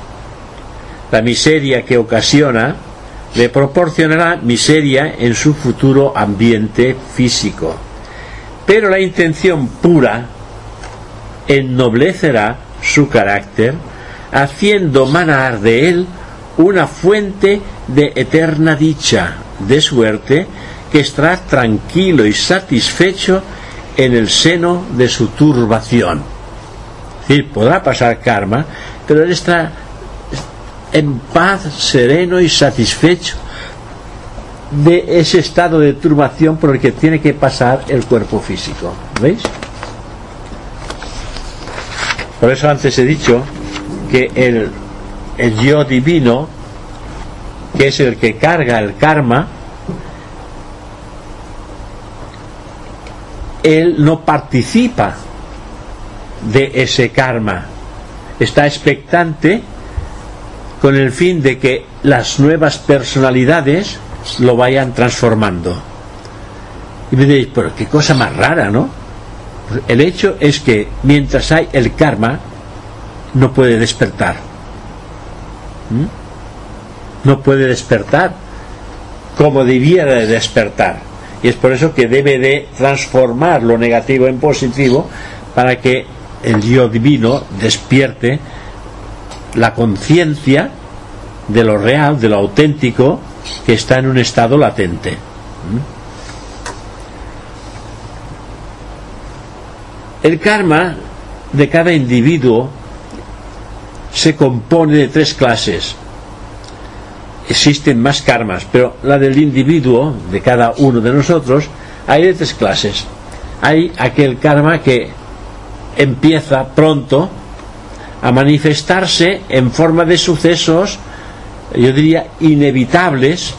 La miseria que ocasiona le proporcionará miseria en su futuro ambiente físico. Pero la intención pura ennoblecerá su carácter, haciendo manar de él una fuente de eterna dicha, de suerte que estará tranquilo y satisfecho en el seno de su turbación. Es decir, podrá pasar karma, pero él está en paz, sereno y satisfecho de ese estado de turbación por el que tiene que pasar el cuerpo físico. ¿Veis? Por eso antes he dicho que el, el yo divino, que es el que carga el karma, él no participa de ese karma. Está expectante con el fin de que las nuevas personalidades lo vayan transformando. Y me diréis, pero qué cosa más rara, ¿no? El hecho es que mientras hay el karma, no puede despertar. ¿Mm? No puede despertar como debiera de despertar. Y es por eso que debe de transformar lo negativo en positivo para que el yo divino despierte la conciencia de lo real, de lo auténtico, que está en un estado latente. ¿Mm? El karma de cada individuo se compone de tres clases. Existen más karmas, pero la del individuo, de cada uno de nosotros, hay de tres clases. Hay aquel karma que empieza pronto a manifestarse en forma de sucesos, yo diría, inevitables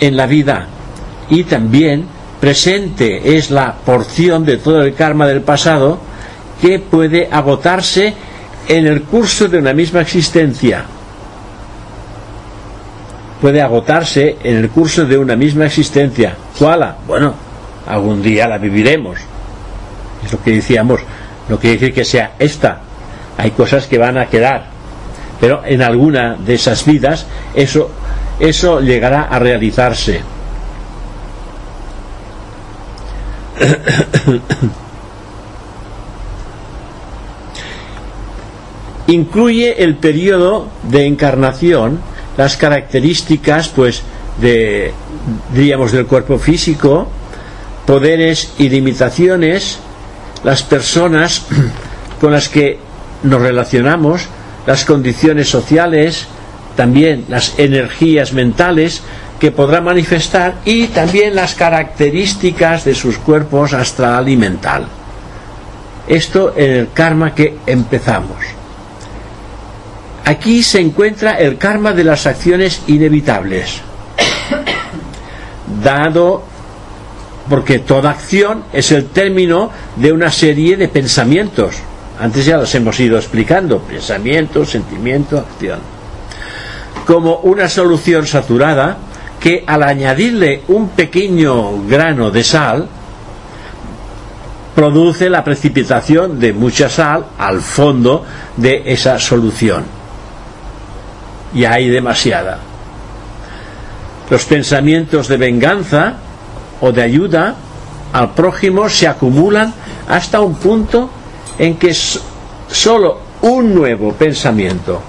en la vida y también presente es la porción de todo el karma del pasado que puede agotarse en el curso de una misma existencia. Puede agotarse en el curso de una misma existencia. ¿Cuál? Bueno, algún día la viviremos. Es lo que decíamos. No quiere decir que sea esta. Hay cosas que van a quedar. Pero en alguna de esas vidas eso, eso llegará a realizarse. Incluye el periodo de encarnación, las características, pues, de, diríamos, del cuerpo físico, poderes y limitaciones, las personas con las que nos relacionamos, las condiciones sociales, también las energías mentales, que podrá manifestar y también las características de sus cuerpos astral y mental. Esto en el karma que empezamos. Aquí se encuentra el karma de las acciones inevitables, dado porque toda acción es el término de una serie de pensamientos. Antes ya los hemos ido explicando, pensamiento, sentimiento, acción. Como una solución saturada que al añadirle un pequeño grano de sal, produce la precipitación de mucha sal al fondo de esa solución. Y hay demasiada. Los pensamientos de venganza o de ayuda al prójimo se acumulan hasta un punto en que solo un nuevo pensamiento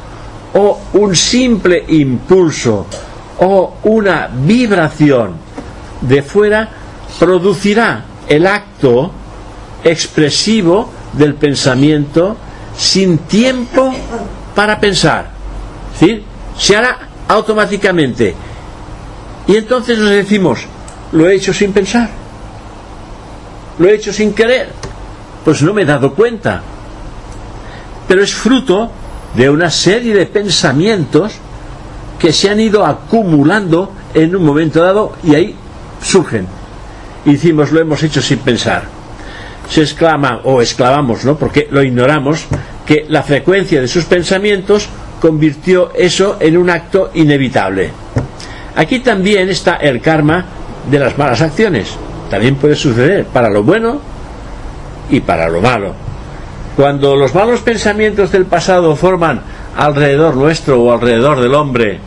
o un simple impulso o una vibración de fuera producirá el acto expresivo del pensamiento sin tiempo para pensar. Se hará automáticamente. Y entonces nos decimos, lo he hecho sin pensar. Lo he hecho sin querer. Pues no me he dado cuenta. Pero es fruto de una serie de pensamientos que se han ido acumulando en un momento dado y ahí surgen. Y decimos, lo hemos hecho sin pensar se exclama o exclamamos, ¿no? Porque lo ignoramos, que la frecuencia de sus pensamientos convirtió eso en un acto inevitable. Aquí también está el karma de las malas acciones. También puede suceder para lo bueno y para lo malo. Cuando los malos pensamientos del pasado forman alrededor nuestro o alrededor del hombre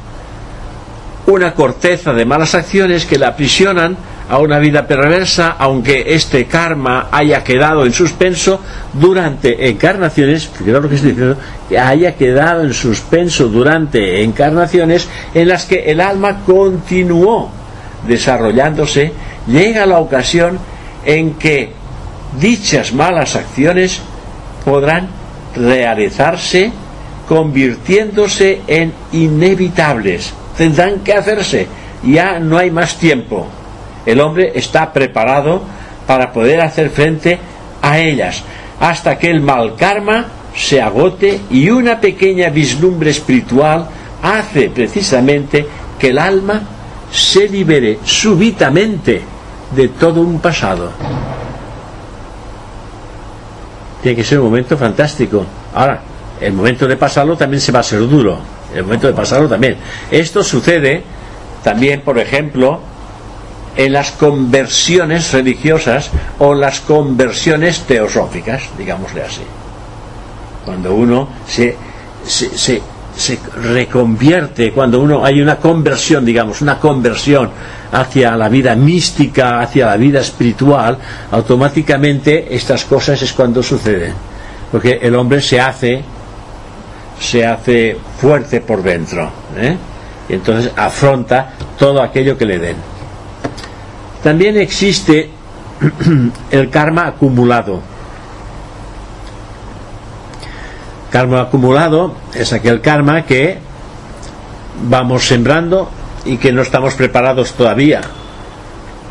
una corteza de malas acciones que la aprisionan a una vida perversa, aunque este karma haya quedado en suspenso durante encarnaciones, lo que estoy diciendo, que haya quedado en suspenso durante encarnaciones en las que el alma continuó desarrollándose, llega la ocasión en que dichas malas acciones podrán realizarse convirtiéndose en inevitables. Tendrán que hacerse, ya no hay más tiempo el hombre está preparado para poder hacer frente a ellas, hasta que el mal karma se agote y una pequeña vislumbre espiritual hace precisamente que el alma se libere súbitamente de todo un pasado. Tiene que ser un momento fantástico. Ahora, el momento de pasarlo también se va a ser duro. El momento de pasarlo también. Esto sucede también, por ejemplo, en las conversiones religiosas o las conversiones teosóficas, digámosle así. Cuando uno se, se, se, reconvierte, cuando uno hay una conversión, digamos, una conversión hacia la vida mística, hacia la vida espiritual, automáticamente estas cosas es cuando suceden. Porque el hombre se hace, se hace fuerte por dentro. ¿eh? Y entonces afronta todo aquello que le den. También existe el karma acumulado. Karma acumulado es aquel karma que vamos sembrando y que no estamos preparados todavía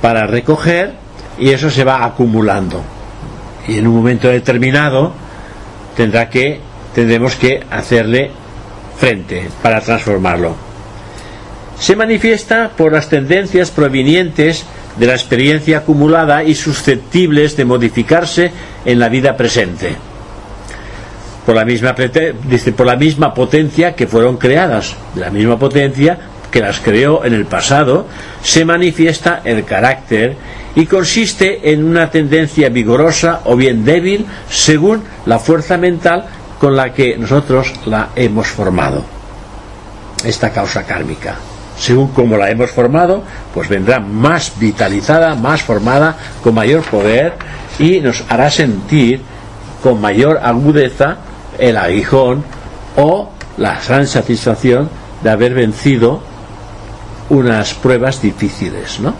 para recoger y eso se va acumulando. Y en un momento determinado tendrá que tendremos que hacerle frente para transformarlo. Se manifiesta por las tendencias provenientes de la experiencia acumulada y susceptibles de modificarse en la vida presente. Por la misma, dice, por la misma potencia que fueron creadas, la misma potencia que las creó en el pasado, se manifiesta el carácter y consiste en una tendencia vigorosa o bien débil según la fuerza mental con la que nosotros la hemos formado. Esta causa kármica según como la hemos formado, pues vendrá más vitalizada, más formada, con mayor poder y nos hará sentir con mayor agudeza el aguijón o la gran satisfacción de haber vencido unas pruebas difíciles, ¿no?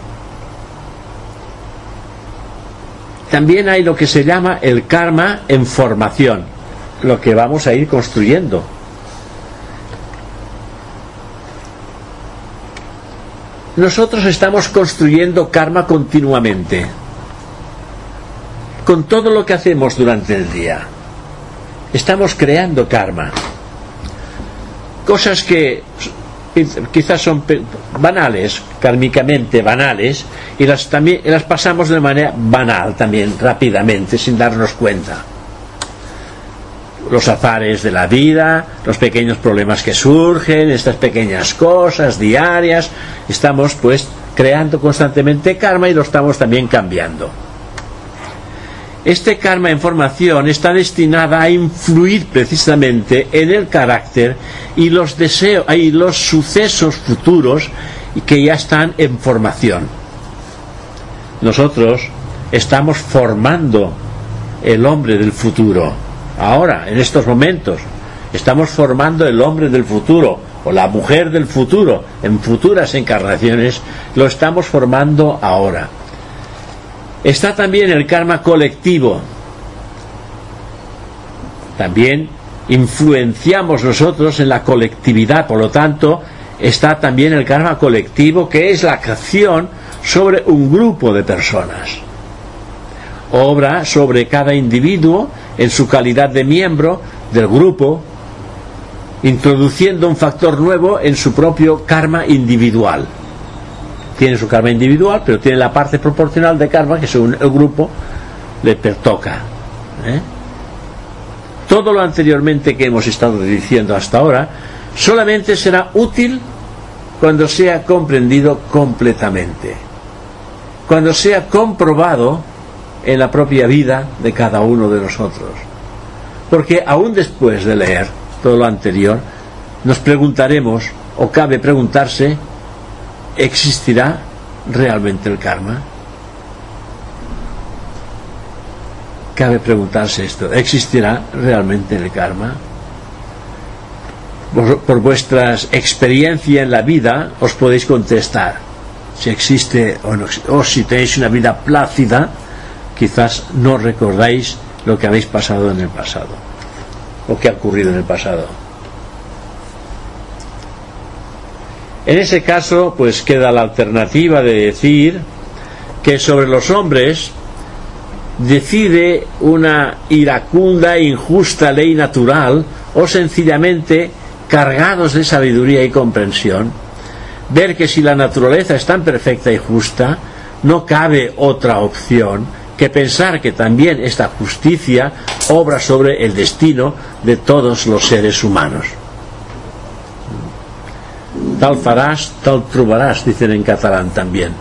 También hay lo que se llama el karma en formación, lo que vamos a ir construyendo nosotros estamos construyendo karma continuamente, con todo lo que hacemos durante el día. Estamos creando karma. Cosas que quizás son banales, kármicamente banales, y las, también, las pasamos de manera banal también, rápidamente, sin darnos cuenta. Los azares de la vida, los pequeños problemas que surgen, estas pequeñas cosas diarias, estamos pues creando constantemente karma y lo estamos también cambiando. Este karma en formación está destinada a influir precisamente en el carácter y los deseos y los sucesos futuros que ya están en formación. Nosotros estamos formando el hombre del futuro. Ahora, en estos momentos, estamos formando el hombre del futuro o la mujer del futuro en futuras encarnaciones, lo estamos formando ahora. Está también el karma colectivo. También influenciamos nosotros en la colectividad, por lo tanto, está también el karma colectivo, que es la acción sobre un grupo de personas. Obra sobre cada individuo en su calidad de miembro del grupo, introduciendo un factor nuevo en su propio karma individual tiene su karma individual, pero tiene la parte proporcional de karma que según el grupo le pertoca. ¿eh? Todo lo anteriormente que hemos estado diciendo hasta ahora solamente será útil cuando sea comprendido completamente, cuando sea comprobado en la propia vida de cada uno de nosotros. Porque aún después de leer todo lo anterior, nos preguntaremos, o cabe preguntarse, ¿existirá realmente el karma? Cabe preguntarse esto, ¿existirá realmente el karma? Por, vuestras experiencias en la vida os podéis contestar si existe o no, o si tenéis una vida plácida, quizás no recordáis lo que habéis pasado en el pasado, lo que ha ocurrido en el pasado. En ese caso, pues queda la alternativa de decir que sobre los hombres decide una iracunda e injusta ley natural o sencillamente cargados de sabiduría y comprensión, ver que si la naturaleza es tan perfecta y justa, no cabe otra opción que pensar que también esta justicia obra sobre el destino de todos los seres humanos tal farás, tal trobarás, dicen en catalán también.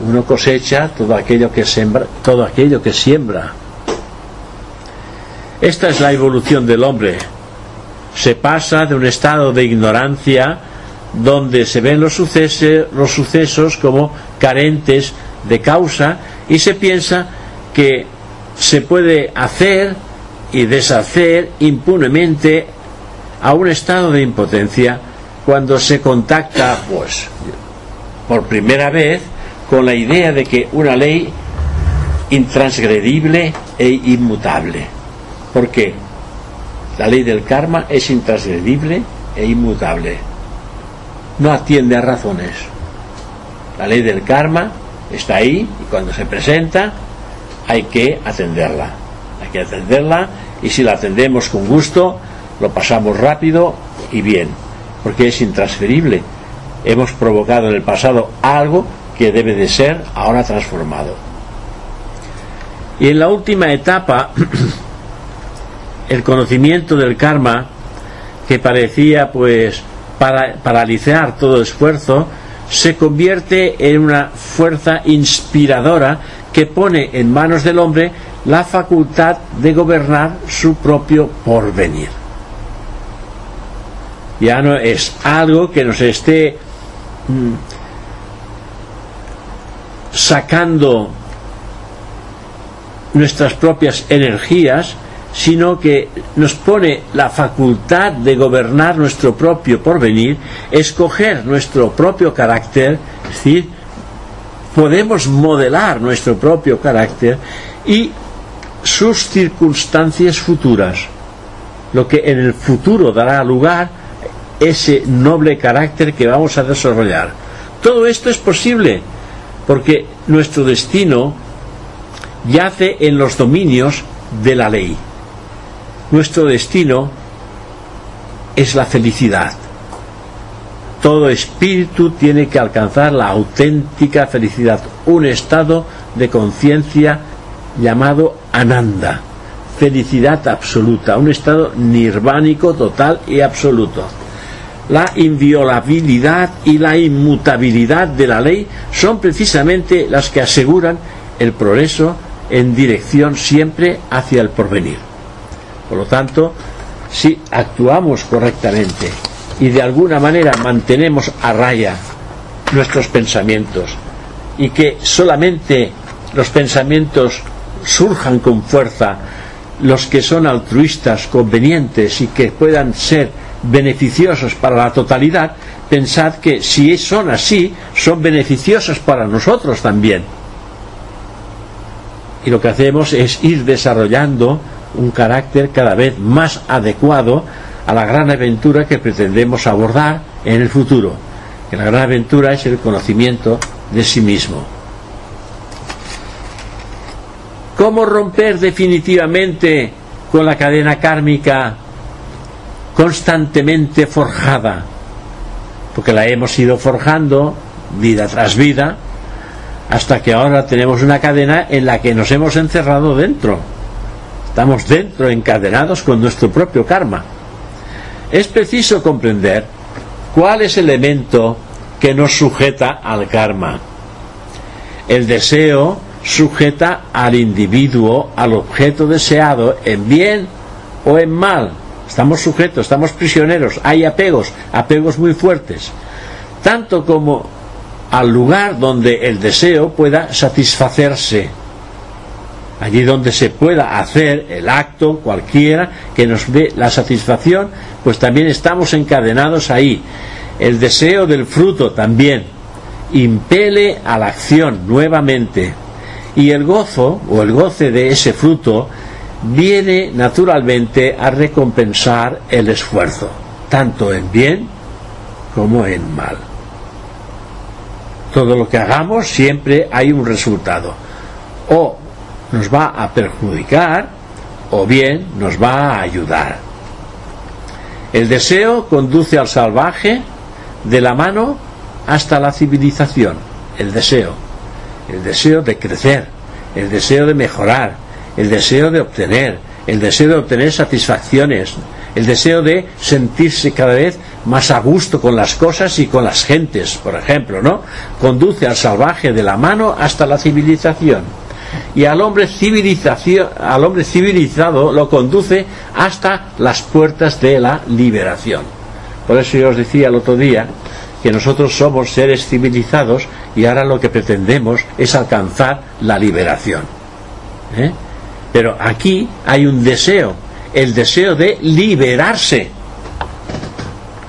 Uno cosecha todo aquello que siembra, todo aquello que siembra. Esta es la evolución del hombre. Se pasa de un estado de ignorancia donde se ven los los sucesos como carentes de causa y se piensa que se puede hacer y deshacer impunemente a un estado de impotencia cuando se contacta, pues, por primera vez con la idea de que una ley intransgredible e inmutable. porque La ley del karma es intransgredible e inmutable. No atiende a razones. La ley del karma está ahí y cuando se presenta hay que atenderla. Hay que atenderla y si la atendemos con gusto, lo pasamos rápido y bien, porque es intransferible. Hemos provocado en el pasado algo que debe de ser ahora transformado. Y en la última etapa, el conocimiento del karma, que parecía pues para, paralizar todo esfuerzo, se convierte en una fuerza inspiradora que pone en manos del hombre la facultad de gobernar su propio porvenir. Ya no es algo que nos esté mm, sacando nuestras propias energías, sino que nos pone la facultad de gobernar nuestro propio porvenir, escoger nuestro propio carácter, es decir, podemos modelar nuestro propio carácter y sus circunstancias futuras, lo que en el futuro dará lugar ese noble carácter que vamos a desarrollar. Todo esto es posible porque nuestro destino yace en los dominios de la ley. Nuestro destino es la felicidad. Todo espíritu tiene que alcanzar la auténtica felicidad, un estado de conciencia llamado ananda, felicidad absoluta, un estado nirvánico total y absoluto. La inviolabilidad y la inmutabilidad de la ley son precisamente las que aseguran el progreso en dirección siempre hacia el porvenir. Por lo tanto, si actuamos correctamente y de alguna manera mantenemos a raya nuestros pensamientos y que solamente los pensamientos surjan con fuerza los que son altruistas, convenientes y que puedan ser beneficiosos para la totalidad, pensad que si son así, son beneficiosos para nosotros también. Y lo que hacemos es ir desarrollando un carácter cada vez más adecuado a la gran aventura que pretendemos abordar en el futuro. Que la gran aventura es el conocimiento de sí mismo. ¿Cómo romper definitivamente con la cadena kármica constantemente forjada? Porque la hemos ido forjando vida tras vida hasta que ahora tenemos una cadena en la que nos hemos encerrado dentro. Estamos dentro, encadenados con nuestro propio karma. Es preciso comprender cuál es el elemento que nos sujeta al karma. El deseo sujeta al individuo, al objeto deseado, en bien o en mal. Estamos sujetos, estamos prisioneros, hay apegos, apegos muy fuertes. Tanto como al lugar donde el deseo pueda satisfacerse. Allí donde se pueda hacer el acto cualquiera que nos dé la satisfacción, pues también estamos encadenados ahí. El deseo del fruto también impele a la acción nuevamente. Y el gozo o el goce de ese fruto viene naturalmente a recompensar el esfuerzo, tanto en bien como en mal todo lo que hagamos siempre hay un resultado. O nos va a perjudicar o bien nos va a ayudar. El deseo conduce al salvaje de la mano hasta la civilización. El deseo. El deseo de crecer, el deseo de mejorar, el deseo de obtener, el deseo de obtener satisfacciones, el deseo de sentirse cada vez más a gusto con las cosas y con las gentes, por ejemplo, ¿no? Conduce al salvaje de la mano hasta la civilización. Y al hombre, civilización, al hombre civilizado lo conduce hasta las puertas de la liberación. Por eso yo os decía el otro día que nosotros somos seres civilizados y ahora lo que pretendemos es alcanzar la liberación. ¿eh? Pero aquí hay un deseo, el deseo de liberarse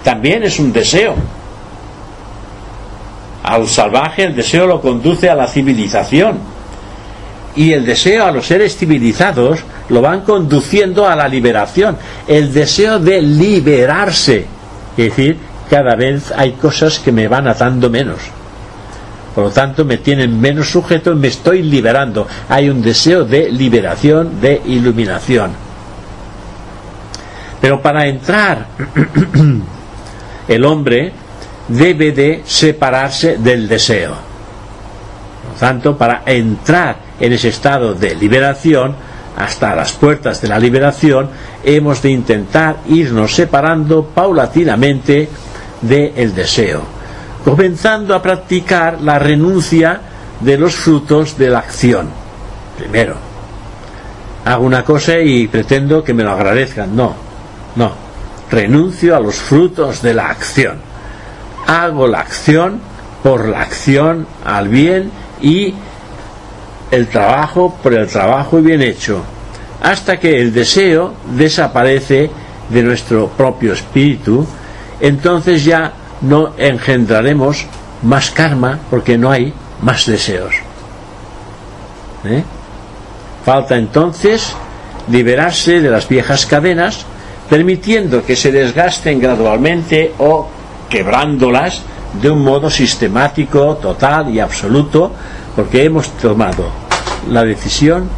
también es un deseo. Al salvaje el deseo lo conduce a la civilización. Y el deseo a los seres civilizados lo van conduciendo a la liberación. El deseo de liberarse. Es decir, cada vez hay cosas que me van atando menos. Por lo tanto, me tienen menos sujeto, me estoy liberando. Hay un deseo de liberación, de iluminación. Pero para entrar el hombre debe de separarse del deseo. Por lo tanto, para entrar en ese estado de liberación, hasta las puertas de la liberación, hemos de intentar irnos separando paulatinamente del deseo, comenzando a practicar la renuncia de los frutos de la acción. Primero, hago una cosa y pretendo que me lo agradezcan. No, no renuncio a los frutos de la acción. Hago la acción por la acción al bien y el trabajo por el trabajo bien hecho, hasta que el deseo desaparece de nuestro propio espíritu, entonces ya no engendraremos más karma porque no hay más deseos. ¿Eh? Falta entonces liberarse de las viejas cadenas permitiendo que se desgasten gradualmente o quebrándolas de un modo sistemático, total y absoluto, porque hemos tomado la decisión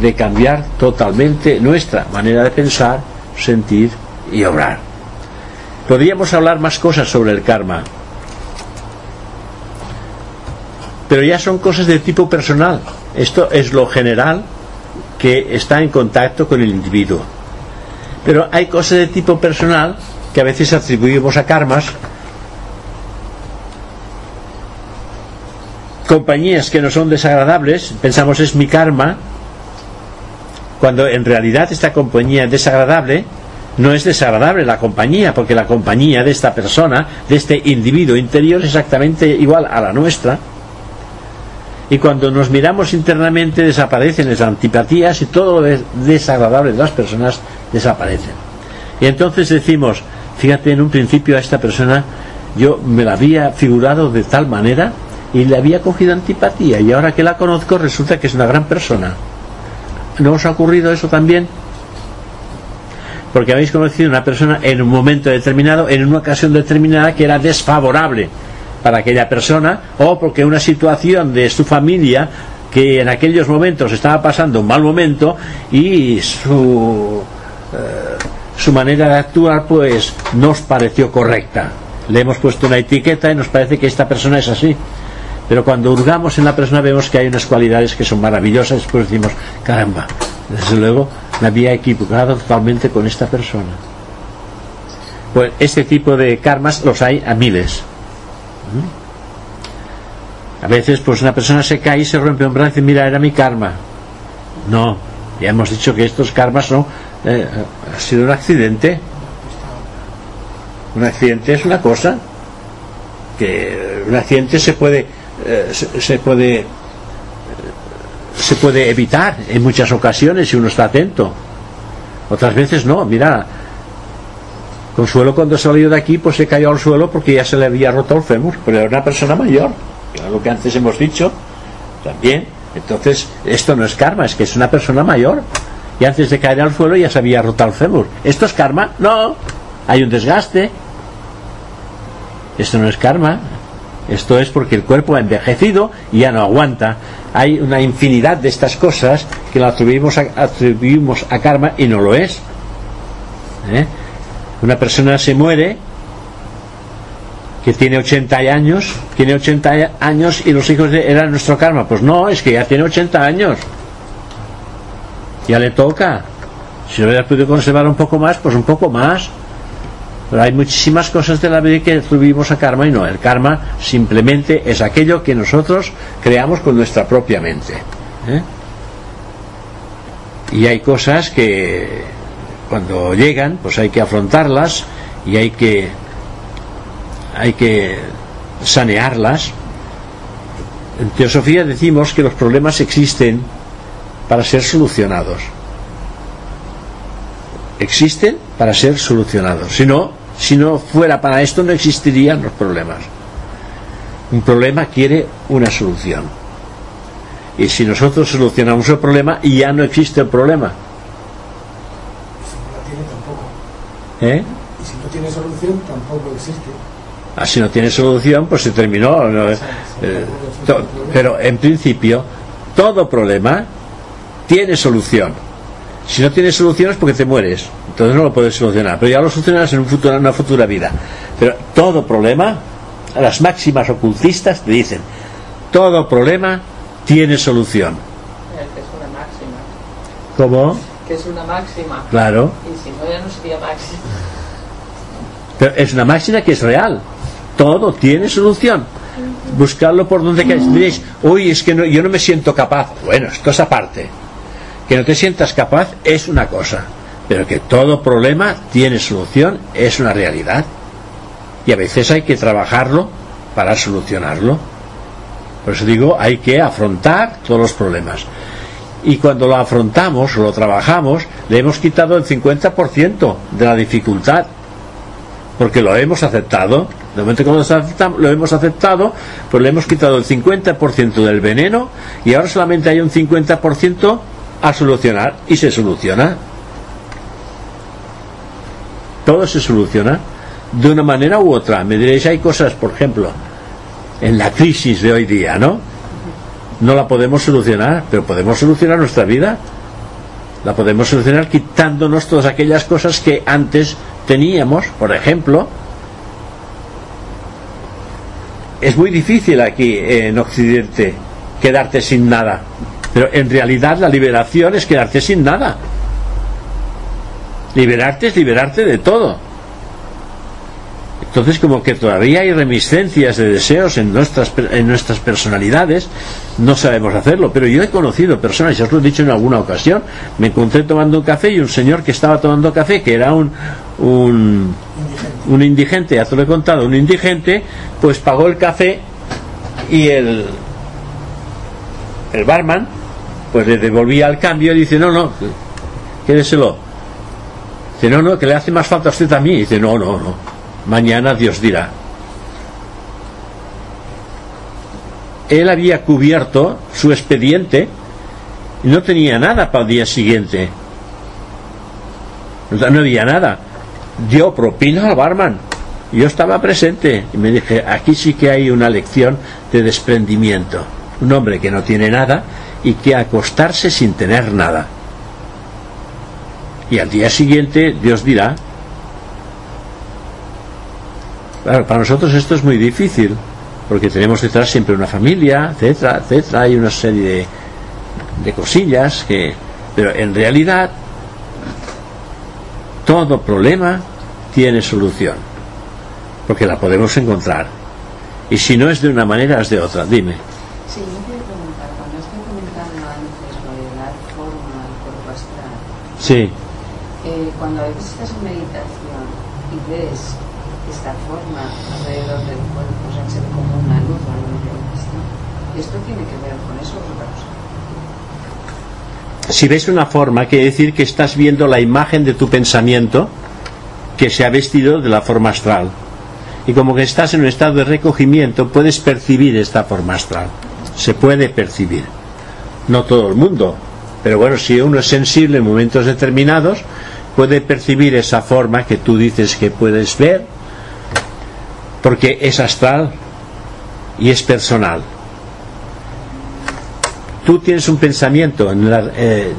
de cambiar totalmente nuestra manera de pensar, sentir y obrar. Podríamos hablar más cosas sobre el karma, pero ya son cosas de tipo personal. Esto es lo general que está en contacto con el individuo. Pero hay cosas de tipo personal que a veces atribuimos a karmas, compañías que no son desagradables, pensamos es mi karma, cuando en realidad esta compañía es desagradable, no es desagradable la compañía, porque la compañía de esta persona, de este individuo interior, es exactamente igual a la nuestra. Y cuando nos miramos internamente desaparecen las antipatías y todo lo desagradable de las personas desaparecen. Y entonces decimos, fíjate, en un principio a esta persona yo me la había figurado de tal manera y le había cogido antipatía y ahora que la conozco resulta que es una gran persona. ¿No os ha ocurrido eso también? Porque habéis conocido una persona en un momento determinado, en una ocasión determinada que era desfavorable para aquella persona o porque una situación de su familia que en aquellos momentos estaba pasando un mal momento y su, eh, su manera de actuar pues nos pareció correcta. Le hemos puesto una etiqueta y nos parece que esta persona es así. Pero cuando hurgamos en la persona vemos que hay unas cualidades que son maravillosas y después decimos, caramba, desde luego me había equivocado totalmente con esta persona. Pues este tipo de karmas los hay a miles. ¿Mm? A veces pues una persona se cae y se rompe un brazo y mira, era mi karma. No, ya hemos dicho que estos karmas son, eh, ha sido un accidente. Un accidente es una cosa que un accidente se puede eh, se, puede se puede evitar en muchas ocasiones si uno está atento. Otras veces no mira Consuelo cuando salió de aquí pues se cayó al suelo porque ya se le había roto el fémur pero era una persona mayor. Lo que antes hemos dicho también. Entonces esto no es karma es que es una persona mayor. Y antes de caer al suelo ya se había roto el fémur. Esto es karma no. Hay un desgaste. Esto no es karma esto es porque el cuerpo ha envejecido y ya no aguanta. Hay una infinidad de estas cosas que la atribuimos a, atribuimos a karma y no lo es. ¿Eh? Una persona se muere que tiene 80 años, tiene 80 años y los hijos de, eran nuestro karma. Pues no, es que ya tiene 80 años. Ya le toca. Si hubiera podido conservar un poco más, pues un poco más. Pero hay muchísimas cosas de la vida que atribuimos a karma y no. El karma simplemente es aquello que nosotros creamos con nuestra propia mente. ¿eh? Y hay cosas que cuando llegan, pues hay que afrontarlas y hay que hay que sanearlas. En teosofía decimos que los problemas existen para ser solucionados. Existen para ser solucionados. Si no, si no fuera para esto no existirían los problemas. Un problema quiere una solución. Y si nosotros solucionamos el problema, ya no existe el problema. ¿Eh? Y si no tiene solución, tampoco existe. Ah, si no tiene solución, pues se terminó. Eh, pero en principio, todo problema tiene solución. Si no tiene solución es porque te mueres. Entonces no lo puedes solucionar. Pero ya lo solucionarás en, un futuro, en una futura vida. Pero todo problema, las máximas ocultistas te dicen, todo problema tiene solución. Que es una máxima. ¿Cómo? Que es una máxima. Claro. Y si no, ya no sería máxima. Pero es una máxima que es real. Todo tiene solución. Buscarlo por donde queráis. Diréis, uy, es que no, yo no me siento capaz. Bueno, esto es aparte. Que no te sientas capaz es una cosa pero que todo problema tiene solución es una realidad. Y a veces hay que trabajarlo para solucionarlo. Por eso digo hay que afrontar todos los problemas. Y cuando lo afrontamos lo trabajamos le hemos quitado el 50% de la dificultad. Porque lo hemos aceptado. De momento que lo hemos aceptado pues le hemos quitado el 50% del veneno y ahora solamente hay un 50% a solucionar y se soluciona todo se soluciona de una manera u otra. Me diréis, hay cosas, por ejemplo, en la crisis de hoy día, ¿no? No la podemos solucionar, pero podemos solucionar nuestra vida. La podemos solucionar quitándonos todas aquellas cosas que antes teníamos, por ejemplo. Es muy difícil aquí en Occidente quedarte sin nada. Pero en realidad la liberación es quedarte sin nada. Liberarte es liberarte de todo. Entonces como que todavía hay reminiscencias de deseos en nuestras, en nuestras personalidades, no sabemos hacerlo, pero yo he conocido personas, ya os lo he dicho en alguna ocasión, me encontré tomando un café y un señor que estaba tomando café, que era un, un, un indigente, ya te lo he contado, un indigente, pues pagó el café y el, el barman pues le devolvía el cambio y dice, no, no, quédeselo. Dice, no, no, que le hace más falta a usted a mí. Dice, no, no, no, mañana Dios dirá. Él había cubierto su expediente y no tenía nada para el día siguiente. No había nada. Dio propina al barman. Yo estaba presente y me dije, aquí sí que hay una lección de desprendimiento. Un hombre que no tiene nada y que acostarse sin tener nada. Y al día siguiente Dios dirá, claro, para nosotros esto es muy difícil, porque tenemos detrás siempre una familia, etcétera, etcétera, hay una serie de, de cosillas que, pero en realidad todo problema tiene solución, porque la podemos encontrar. Y si no es de una manera, es de otra. Dime. Sí, yo quiero preguntar, cuando estoy comentando antes lo de dar forma al cuerpo astral, Sí, eh, cuando estás en meditación y ves esta forma alrededor del cuerpo, o sea, se ve como una luz o ¿esto tiene que ver con eso otra cosa? si ves una forma, quiere decir que estás viendo la imagen de tu pensamiento que se ha vestido de la forma astral. Y como que estás en un estado de recogimiento, puedes percibir esta forma astral. Se puede percibir. No todo el mundo, pero bueno, si uno es sensible en momentos determinados, puede percibir esa forma que tú dices que puedes ver, porque es astral y es personal tú tienes un pensamiento en la, eh,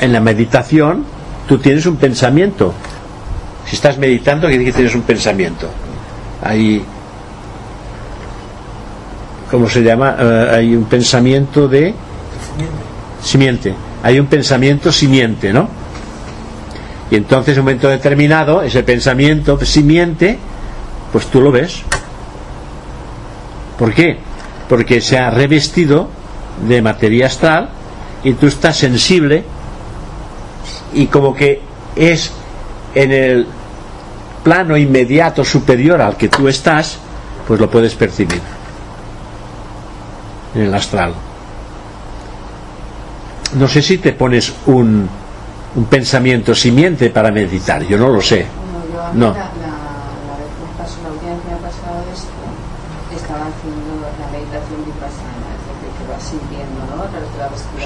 en la meditación, tú tienes un pensamiento. Si estás meditando, quiere decir que tienes un pensamiento. Hay, ¿cómo se llama? Eh, hay un pensamiento de simiente. Hay un pensamiento simiente, ¿no? Y entonces, en un momento determinado, ese pensamiento simiente, pues tú lo ves. ¿Por qué? Porque se ha revestido de materia astral y tú estás sensible y como que es en el plano inmediato superior al que tú estás, pues lo puedes percibir en el astral. No sé si te pones un, un pensamiento simiente para meditar, yo no lo sé. No. ¿no?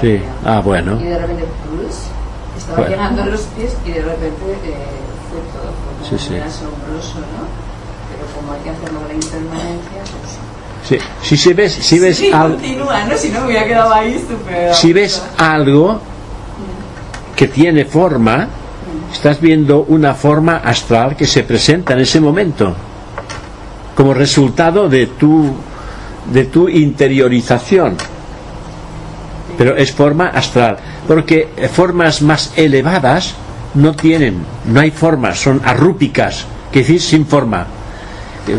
Sí, ah, bueno. Y de repente, ¡plus! estaba Bueno. llegando a los pies y de repente eh, fue todo, fue Sí, sí. asombroso, ¿no? Pero como hay que hacerlo de la impermanencia, pues... Sí, Si, si ves, si ves sí, al- continúa, ¿no? Si no me hubiera quedado ahí súper... si ves algo que tiene forma, estás viendo una forma astral que se presenta en ese momento, como resultado de tu, de tu interiorización. Pero es forma astral, porque formas más elevadas no tienen, no hay formas, son arrúpicas, que decir sin forma.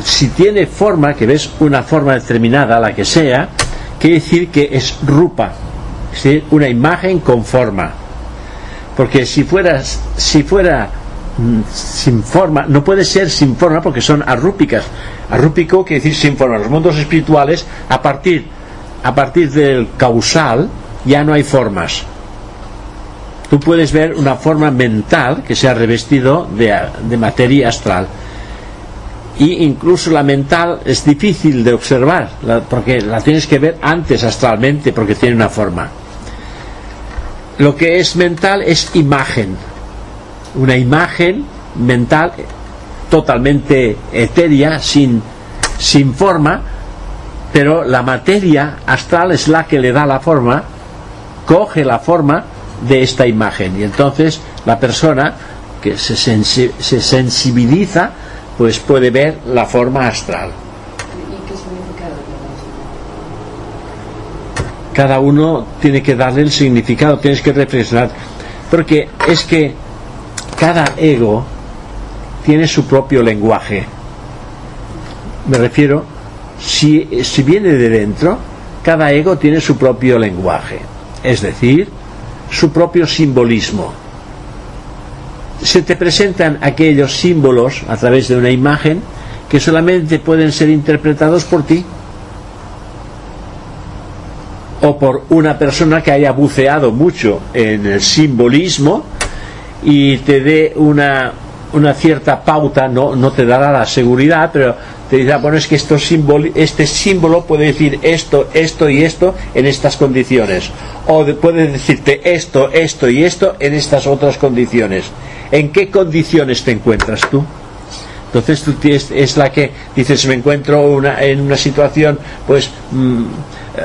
Si tiene forma, que ves una forma determinada, la que sea, quiere decir que es rupa, es decir, una imagen con forma. Porque si fueras, si fuera mm, sin forma, no puede ser sin forma porque son arrúpicas. Arrúpico quiere decir sin forma. Los mundos espirituales, a partir, a partir del causal, ya no hay formas. Tú puedes ver una forma mental que se ha revestido de, de materia astral. Y incluso la mental es difícil de observar, porque la tienes que ver antes astralmente, porque tiene una forma lo que es mental es imagen. Una imagen mental totalmente etérea, sin, sin forma, pero la materia astral es la que le da la forma, coge la forma de esta imagen. Y entonces la persona que se, sensi- se sensibiliza, pues puede ver la forma astral. ¿Y qué significado tiene eso? Cada uno tiene que darle el significado, tienes que reflexionar. Porque es que cada ego tiene su propio lenguaje. Me refiero, si, si viene de dentro, cada ego tiene su propio lenguaje, es decir, su propio simbolismo. Se te presentan aquellos símbolos a través de una imagen que solamente pueden ser interpretados por ti o por una persona que haya buceado mucho en el simbolismo y te dé una, una cierta pauta, no, no te dará la seguridad, pero te dirá, bueno, es que este símbolo puede decir esto, esto y esto en estas condiciones. O de- puede decirte esto, esto y esto en estas otras condiciones. ¿En qué condiciones te encuentras tú? Entonces tú tienes, es la que dices, me encuentro una- en una situación pues mm,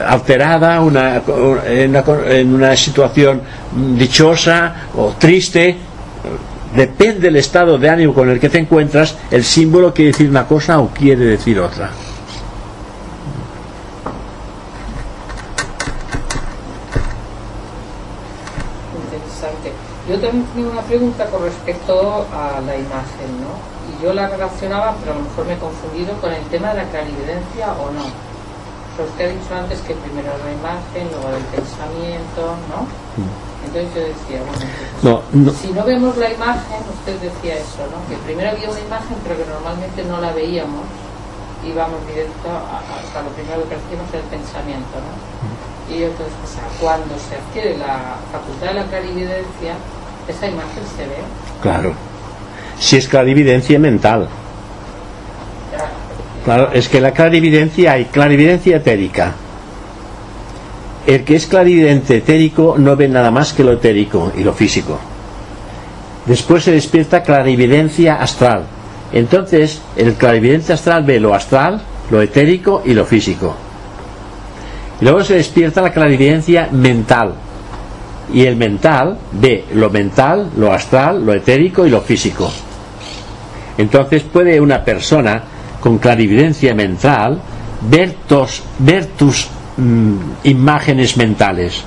alterada, una, en, una, en una situación mm, dichosa o triste. Depende del estado de ánimo con el que te encuentras, el símbolo quiere decir una cosa o quiere decir otra. Yo también tenía una pregunta con respecto a la imagen, ¿no? Y yo la relacionaba, pero a lo mejor me he confundido con el tema de la clarividencia o no. Usted ha dicho antes que primero la imagen, luego el pensamiento, ¿no? Entonces yo decía, bueno, pues, No, no, si no vemos la imagen, usted decía eso, ¿no? Que primero había una imagen, pero que normalmente no la veíamos, íbamos directo a- hasta lo primero que hacíamos el pensamiento, ¿no? Y entonces, o sea, cuando se adquiere la facultad de la clarividencia, esa imagen se ve. claro. Si es clarividencia mental. Claro, es que la clarividencia hay clarividencia etérica. El que es clarividente etérico no ve nada más que lo etérico y lo físico. Después se despierta clarividencia astral. Entonces, el clarividente astral ve lo astral, lo etérico y lo físico. Y luego se despierta la clarividencia mental. Y el mental ve lo mental, lo astral, lo etérico y lo físico. Entonces puede una persona con clarividencia mental ver, tos- ver tus mm, imágenes mentales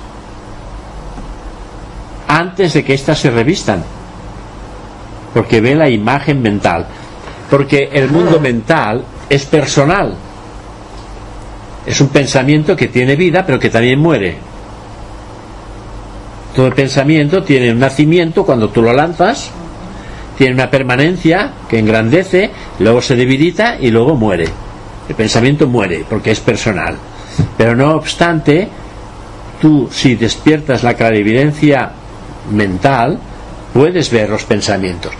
antes de que éstas se revistan. Porque ve la imagen mental. Porque el mundo mental es personal. Es un pensamiento que tiene vida pero que también muere. Todo pensamiento tiene un nacimiento cuando tú lo lanzas, tiene una permanencia que engrandece, luego se debilita y luego muere. El pensamiento muere porque es personal. Pero no obstante, tú si despiertas la clarividencia mental, puedes ver los pensamientos.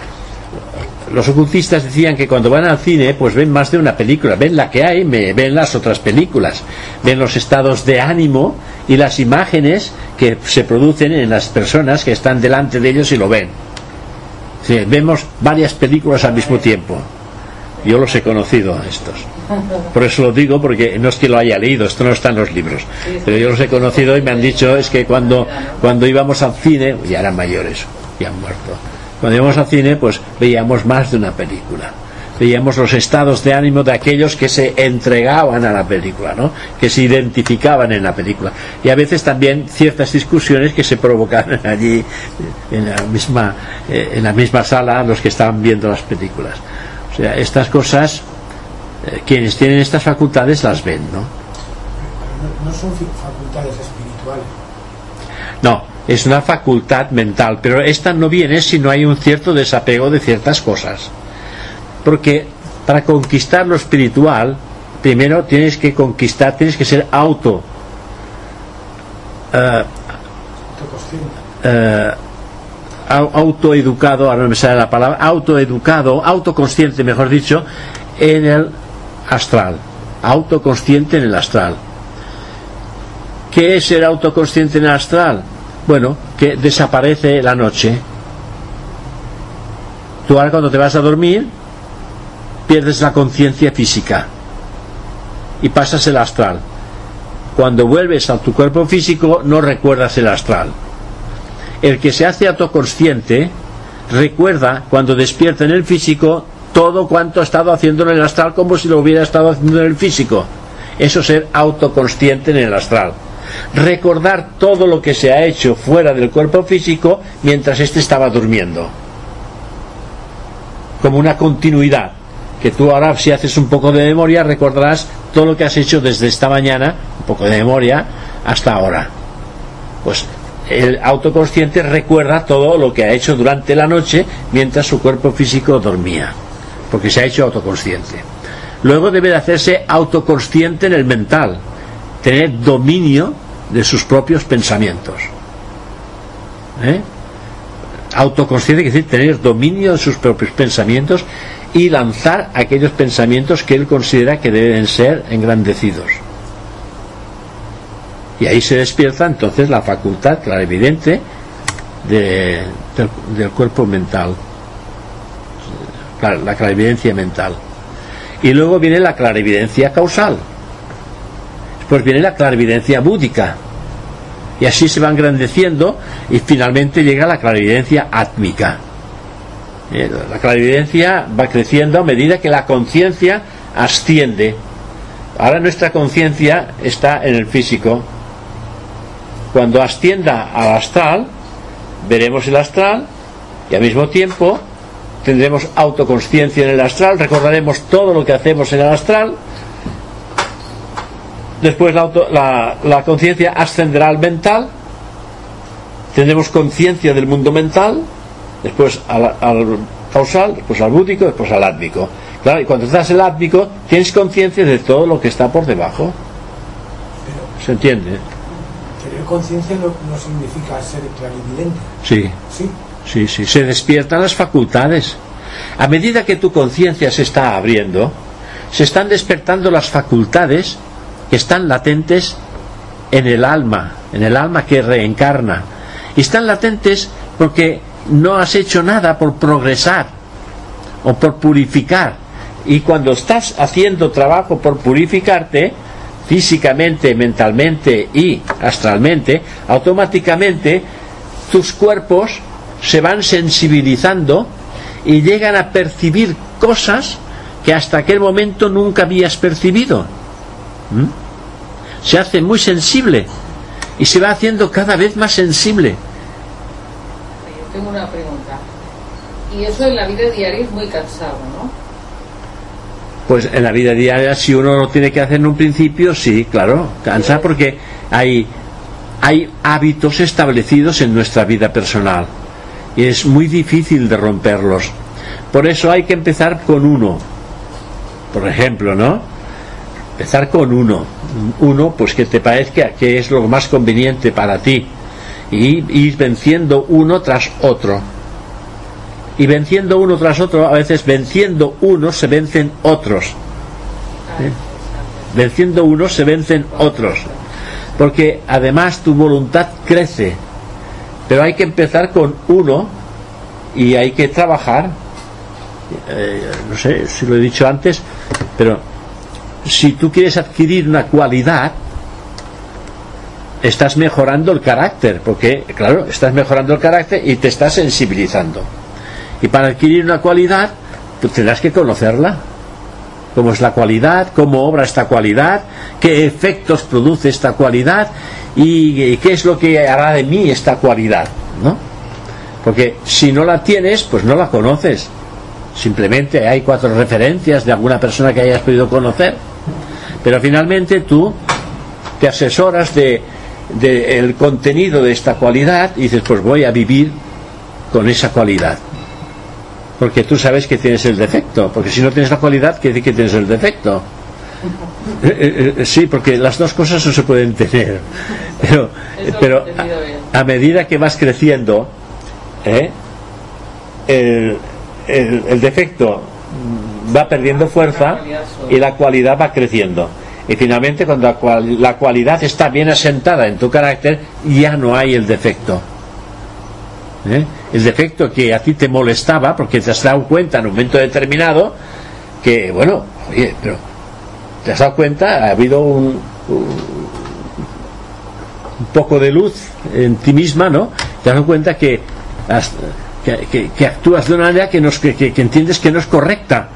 Los ocultistas decían que cuando van al cine, pues ven más de una película, ven la que hay, ven las otras películas, ven los estados de ánimo y las imágenes que se producen en las personas que están delante de ellos y lo ven. Sí, vemos varias películas al mismo tiempo. Yo los he conocido estos. Por eso lo digo, porque no es que lo haya leído, esto no está en los libros. Pero yo los he conocido y me han dicho es que cuando, cuando íbamos al cine, ya eran mayores, ya han muerto. Cuando íbamos al cine, pues veíamos más de una película. Veíamos los estados de ánimo de aquellos que se entregaban a la película, ¿no? que se identificaban en la película. Y a veces también ciertas discusiones que se provocaban allí en la misma, eh, en la misma sala los que estaban viendo las películas. O sea, estas cosas, eh, quienes tienen estas facultades las ven, ¿no? No, no son facultades espirituales. No, es una facultad mental, pero esta no viene si no hay un cierto desapego de ciertas cosas. Porque para conquistar lo espiritual, primero tienes que conquistar, tienes que ser auto. au- autoeducado, ahora no me sale la palabra, autoeducado, autoconsciente, mejor dicho, en el astral. Autoconsciente en el astral. ¿Qué es ser autoconsciente en el astral? Bueno, que desaparece la noche. Tú ahora cuando te vas a dormir, pierdes la conciencia física y pasas el astral. Cuando vuelves a tu cuerpo físico, no recuerdas el astral. El que se hace autoconsciente recuerda cuando despierta en el físico todo cuanto ha estado haciendo en el astral como si lo hubiera estado haciendo en el físico. Eso es ser autoconsciente en el astral. recordar todo lo que se ha hecho fuera del cuerpo físico mientras éste estaba durmiendo. Como una continuidad. Que tú ahora si haces un poco de memoria recordarás todo lo que has hecho desde esta mañana, un poco de memoria, hasta ahora. Pues el autoconsciente recuerda todo lo que ha hecho durante la noche mientras su cuerpo físico dormía, porque se ha hecho autoconsciente. Luego debe de hacerse autoconsciente en el mental, tener dominio de sus propios pensamientos. ¿Eh? Autoconsciente quiere decir tener dominio de sus propios pensamientos y lanzar aquellos pensamientos que él considera que deben ser engrandecidos. Y ahí se despierta entonces la facultad clarividente de, del, cuerpo mental, la clarividencia mental. Y luego viene la clarividencia causal. Después viene la clarividencia búdica. Y así se va engrandeciendo y finalmente llega la clarividencia átmica. Eh, la clarividencia va creciendo a medida que la conciencia asciende. Ahora nuestra conciencia está en el físico, cuando ascienda al astral, veremos el astral y al mismo tiempo tendremos autoconsciencia en el astral, recordaremos todo lo que hacemos en el astral. Después la, la, la conciencia ascenderá al mental, tendremos conciencia del mundo mental, después al, al, causal, después al búdico, después al átmico. Claro, y cuando estás en el átmico, tienes conciencia de todo lo que está por debajo. ¿Se entiende? Tener conciencia no, no, significa ser clarividente. Sí. Sí. Sí, sí. Se despiertan las facultades. A medida que tu conciencia se está abriendo, se están despertando las facultades que están latentes en el alma, en el alma que reencarna. Y están latentes porque no has hecho nada por progresar o por purificar. Y cuando estás haciendo trabajo por purificarte, físicamente, mentalmente y astralmente, automáticamente tus cuerpos se van sensibilizando y llegan a percibir cosas que hasta aquel momento nunca habías percibido. ¿Mm? Se hace muy sensible y se va haciendo cada vez más sensible. Tengo una pregunta. Y eso en la vida diaria es muy cansado, ¿no? Pues en la vida diaria, si uno lo tiene que hacer en un principio, sí, claro, cansa porque hay, hay hábitos establecidos en nuestra vida personal y es muy difícil de romperlos. Por eso hay que empezar con uno, por ejemplo, ¿no? Empezar con uno, uno pues que te parezca que es lo más conveniente para ti y ir venciendo uno tras otro y venciendo uno tras otro, a veces venciendo uno se vencen otros. Venciendo uno se vencen otros. Porque además tu voluntad crece. Pero hay que empezar con uno y hay que trabajar. Eh, no sé si lo he dicho antes, pero si tú quieres adquirir una cualidad, estás mejorando el carácter, porque, claro, estás mejorando el carácter y te estás sensibilizando. Y para adquirir una cualidad, tú tendrás que conocerla. Cómo es la cualidad, cómo obra esta cualidad, qué efectos produce esta cualidad y, qué es lo que hará de mí esta cualidad, ¿no? Porque si no la tienes, pues no la conoces. Simplemente hay cuatro referencias de alguna persona que hayas podido conocer. Pero finalmente tú te asesoras de, de el contenido de esta cualidad y dices, pues voy a vivir con esa cualidad porque tú sabes que tienes el defecto, porque si no tienes la cualidad, quiere decir que tienes el defecto. Eh, eh, sí, porque las dos cosas no se pueden tener. Pero, pero a, a, medida que vas creciendo, ¿eh? el, el, el, defecto va perdiendo fuerza y la cualidad va creciendo. Y finalmente, cuando la, cual, la cualidad está bien asentada en tu carácter, ya no hay el defecto. ¿Eh? el defecto que a ti te molestaba porque te has dado cuenta en un momento determinado que, bueno, oye, pero te has dado cuenta, ha habido un, poco de luz en ti misma, ¿no? Te has dado cuenta que, actúas de una manera que, que entiendes que no es correcta.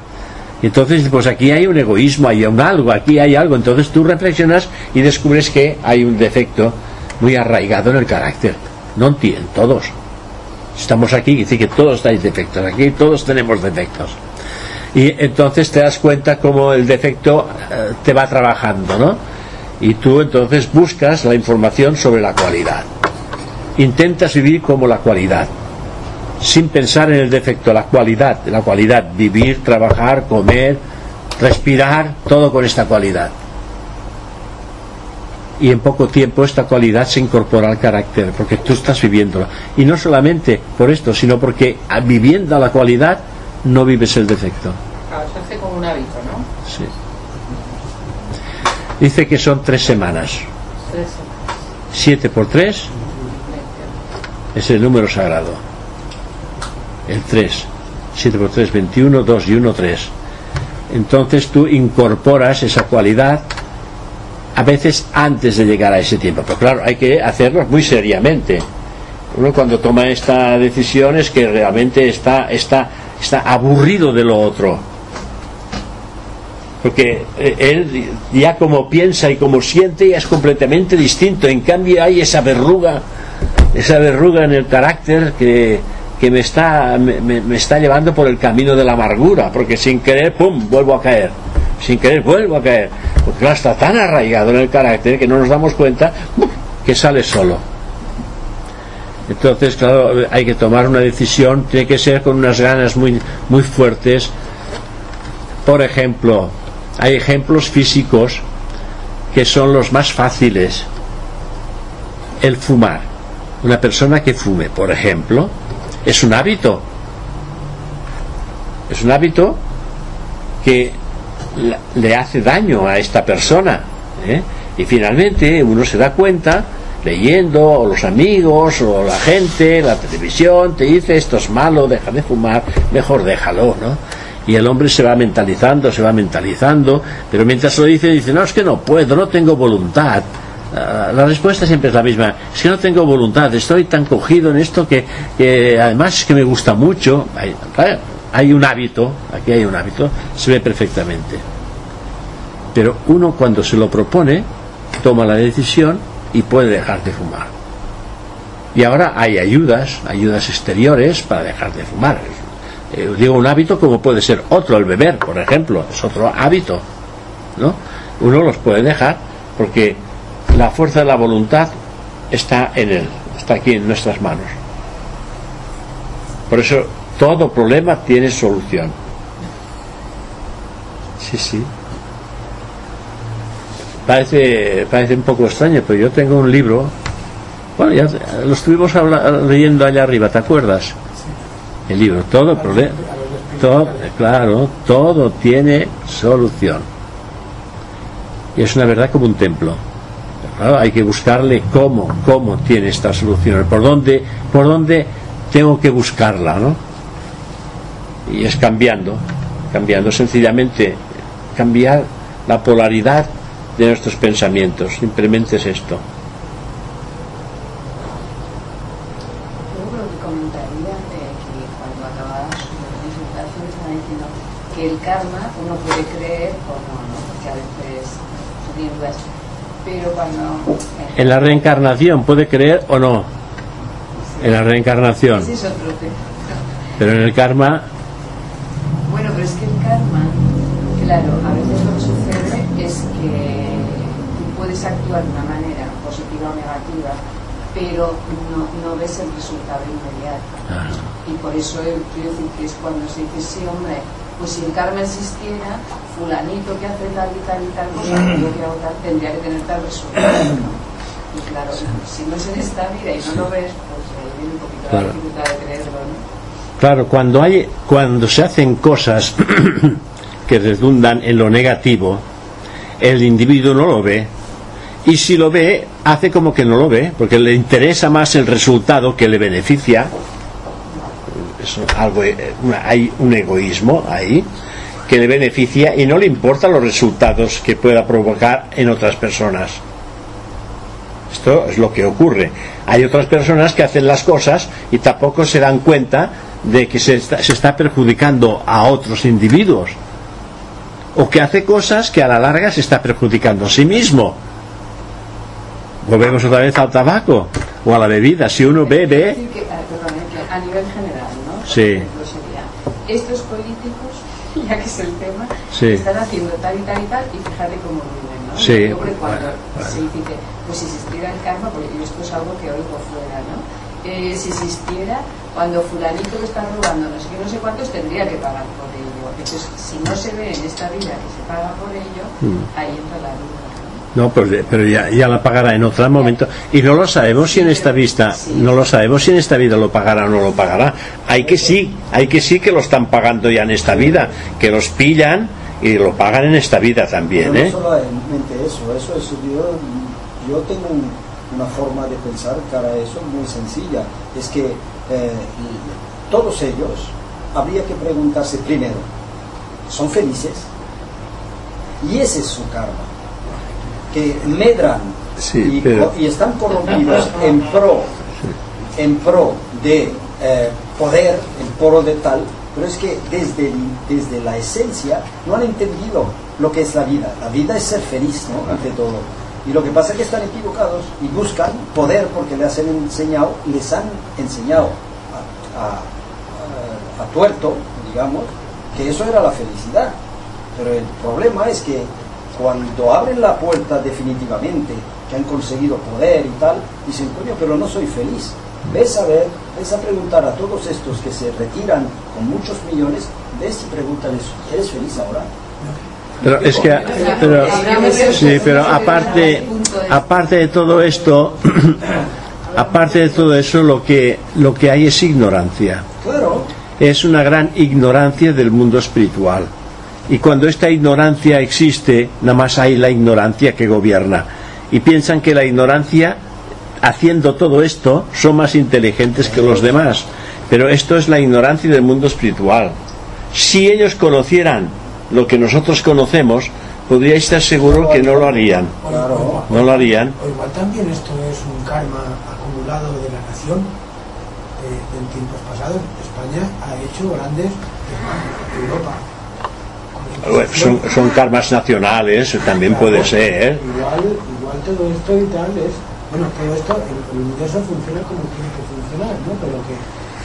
Entonces, pues aquí hay un egoísmo, hay un algo, aquí hay algo. Entonces tú reflexionas y descubres que hay un defecto muy arraigado en el carácter. No en todos. Estamos aquí dice que todos hay defectos. Aquí todos tenemos defectos. Y entonces te das cuenta cómo el defecto eh, te va trabajando, ¿no? Y tú entonces buscas la información sobre la cualidad. Intentas vivir como la cualidad sin pensar en el defecto, la cualidad, la cualidad, vivir, trabajar, comer, respirar, todo con esta cualidad. Y en poco tiempo esta cualidad se incorpora al carácter, porque tú estás viviéndola. Y no solamente por esto, sino porque viviendo la cualidad no vives el defecto. Claro, se hace como un hábito, ¿no? Sí. Dice que son tres semanas. Tres semanas. Siete por tres es el número sagrado el 3. 7 por 3, 21, 2 y 1, 3. Entonces tú incorporas esa cualidad a veces antes de llegar a ese tiempo. Pero claro, hay que hacerlo muy seriamente. Uno cuando toma esta decisión es que realmente está, está, está aburrido de lo otro. Porque eh, él ya como piensa y como siente ya es completamente distinto. En cambio hay esa verruga, esa verruga en el carácter que, que me está, me, está llevando por el camino de la amargura, porque sin querer, ¡pum!, vuelvo a caer. Sin querer, vuelvo a caer. Porque está tan arraigado en el carácter que no nos damos cuenta que sale solo. Entonces, claro, hay que tomar una decisión, tiene que ser con unas ganas muy, muy fuertes. Por ejemplo, hay ejemplos físicos que son los más fáciles. El fumar. Una persona que fume, por ejemplo, es un hábito. Es un hábito que le hace daño a esta persona. ¿eh? Y finalmente uno se da cuenta, leyendo, o los amigos, o la gente, la televisión, te dice esto es malo, deja de fumar, mejor déjalo, ¿no? Y el hombre se va mentalizando, se va mentalizando, pero mientras lo dice, dice, no, es que no puedo, no tengo voluntad. Ah, la respuesta siempre es la misma. Es que no tengo voluntad, estoy tan cogido en esto que, además es que me gusta mucho. Hay, hay, un hábito, aquí hay un hábito, se ve perfectamente. Pero uno cuando se lo propone, toma la decisión y puede dejar de fumar. Y ahora hay ayudas, ayudas exteriores para dejar de fumar. Eh, digo un hábito como puede ser otro, el beber, por ejemplo, es otro hábito. ¿no? Uno los puede dejar porque la fuerza de la voluntad está en Él, está aquí en nuestras manos. Por eso todo problema tiene solución. Sí, sí. Parece, parece un poco extraño, pero yo tengo un libro. Bueno, ya lo estuvimos leyendo allá arriba, ¿te acuerdas? El libro, todo problema. Todo, claro, todo tiene solución. Y es una verdad como un templo hay que buscarle cómo, cómo tiene esta solución, por dónde, por dónde tengo que buscarla, ¿no? Y es cambiando, cambiando sencillamente, cambiar la polaridad de nuestros pensamientos, simplemente es esto. que el karma uno puede creer o no, ¿no? porque a veces son dudas en la reencarnación, ¿puede creer o no? En la reencarnación. Pero en el karma... Bueno, pero es que el karma, claro, a veces lo que sucede es que tú puedes actuar de una manera positiva o negativa, pero no, no ves el resultado inmediato. Ah. Y por eso quiero decir que es cuando se dice, sí, hombre, pues si el karma existiera, fulanito que hace tal y tal y tal cosa, yo que hago tal, tendría que tener tal resultado. Claro, si no es en esta vida y no lo ves, pues ahí viene un poquito la dificultad de creerlo, ¿no? Claro, cuando, hay, cuando se hacen cosas que redundan en lo negativo, el individuo no lo ve. Y si lo ve, hace como que no lo ve, porque le interesa más el resultado que le beneficia algo, eh, hay un egoísmo ahí que le beneficia y no le importan los resultados que pueda provocar en otras personas. Esto es lo que ocurre. Hay otras personas que hacen las cosas y tampoco se dan cuenta de que se está, se está perjudicando a otros individuos. o que hace cosas que a la larga se está perjudicando a sí mismo. Volvemos otra vez al tabaco o a la bebida. Si uno bebe... Ah, a nivel general, ¿no? Sí. estos políticos, ya que es el tema, sí. están haciendo tal y tal y tal y fíjate cómo viven, ¿no? Sí. cuando se dice, pues si existiera el karma, porque esto es algo que oigo fuera, ¿no? Eh, si existiera, cuando fulanito que está robando no sé qué, no sé cuántos, tendría que pagar por ello. Entonces, si no se ve en esta vida que se paga por ello, mm. ahí entra la vida. No, pues, pero ya, ya, la pagará en otro momento. Y no lo sabemos si en esta vista, no lo sabemos si en esta vida lo pagará o no lo pagará. Hay que sí, hay que sí que lo están pagando ya en esta vida, que los pillan y lo pagan en esta vida también. ¿eh? No solamente eso, eso es, yo, yo tengo una forma de pensar cara a eso muy sencilla. Es que eh, todos ellos habría que preguntarse primero, ¿son felices? Y ese es su karma que medran y, están corrompidos en pro, en pro de eh, poder, en pro de tal, pero es que desde, desde la esencia no han entendido lo que es la vida. La vida es ser feliz, ¿no? Ante todo. Y lo que pasa es que están equivocados y buscan poder porque les han enseñado, les han enseñado a, a tuerto, digamos, que eso era la felicidad. Pero el problema es que cuando abren la puerta definitivamente, que han conseguido poder y tal, dicen, coño, pero no soy feliz. Ves a ver, ves a preguntar a todos estos que se retiran con muchos millones, ves y pregúntales, ¿eres feliz ahora? Pero es que, pero, sí, pero aparte, aparte de todo esto, aparte de todo eso, lo que, lo que hay es ignorancia. Es una gran ignorancia del mundo espiritual. Y cuando esta ignorancia existe, nada más hay la ignorancia que gobierna. Y piensan que la ignorancia, haciendo todo esto, son más inteligentes que los demás. Pero esto es la ignorancia del mundo espiritual. Si ellos conocieran lo que nosotros conocemos, podríais estar seguro que no lo harían. No lo harían. O igual también esto es un karma acumulado de la nación eh, en tiempos pasados. España ha hecho grandes Europa son, son karmas nacionales, también puede ser. Igual, igual todo esto y tal es, bueno, todo esto, el, universo funciona como tiene que funcionar, ¿no? Pero que,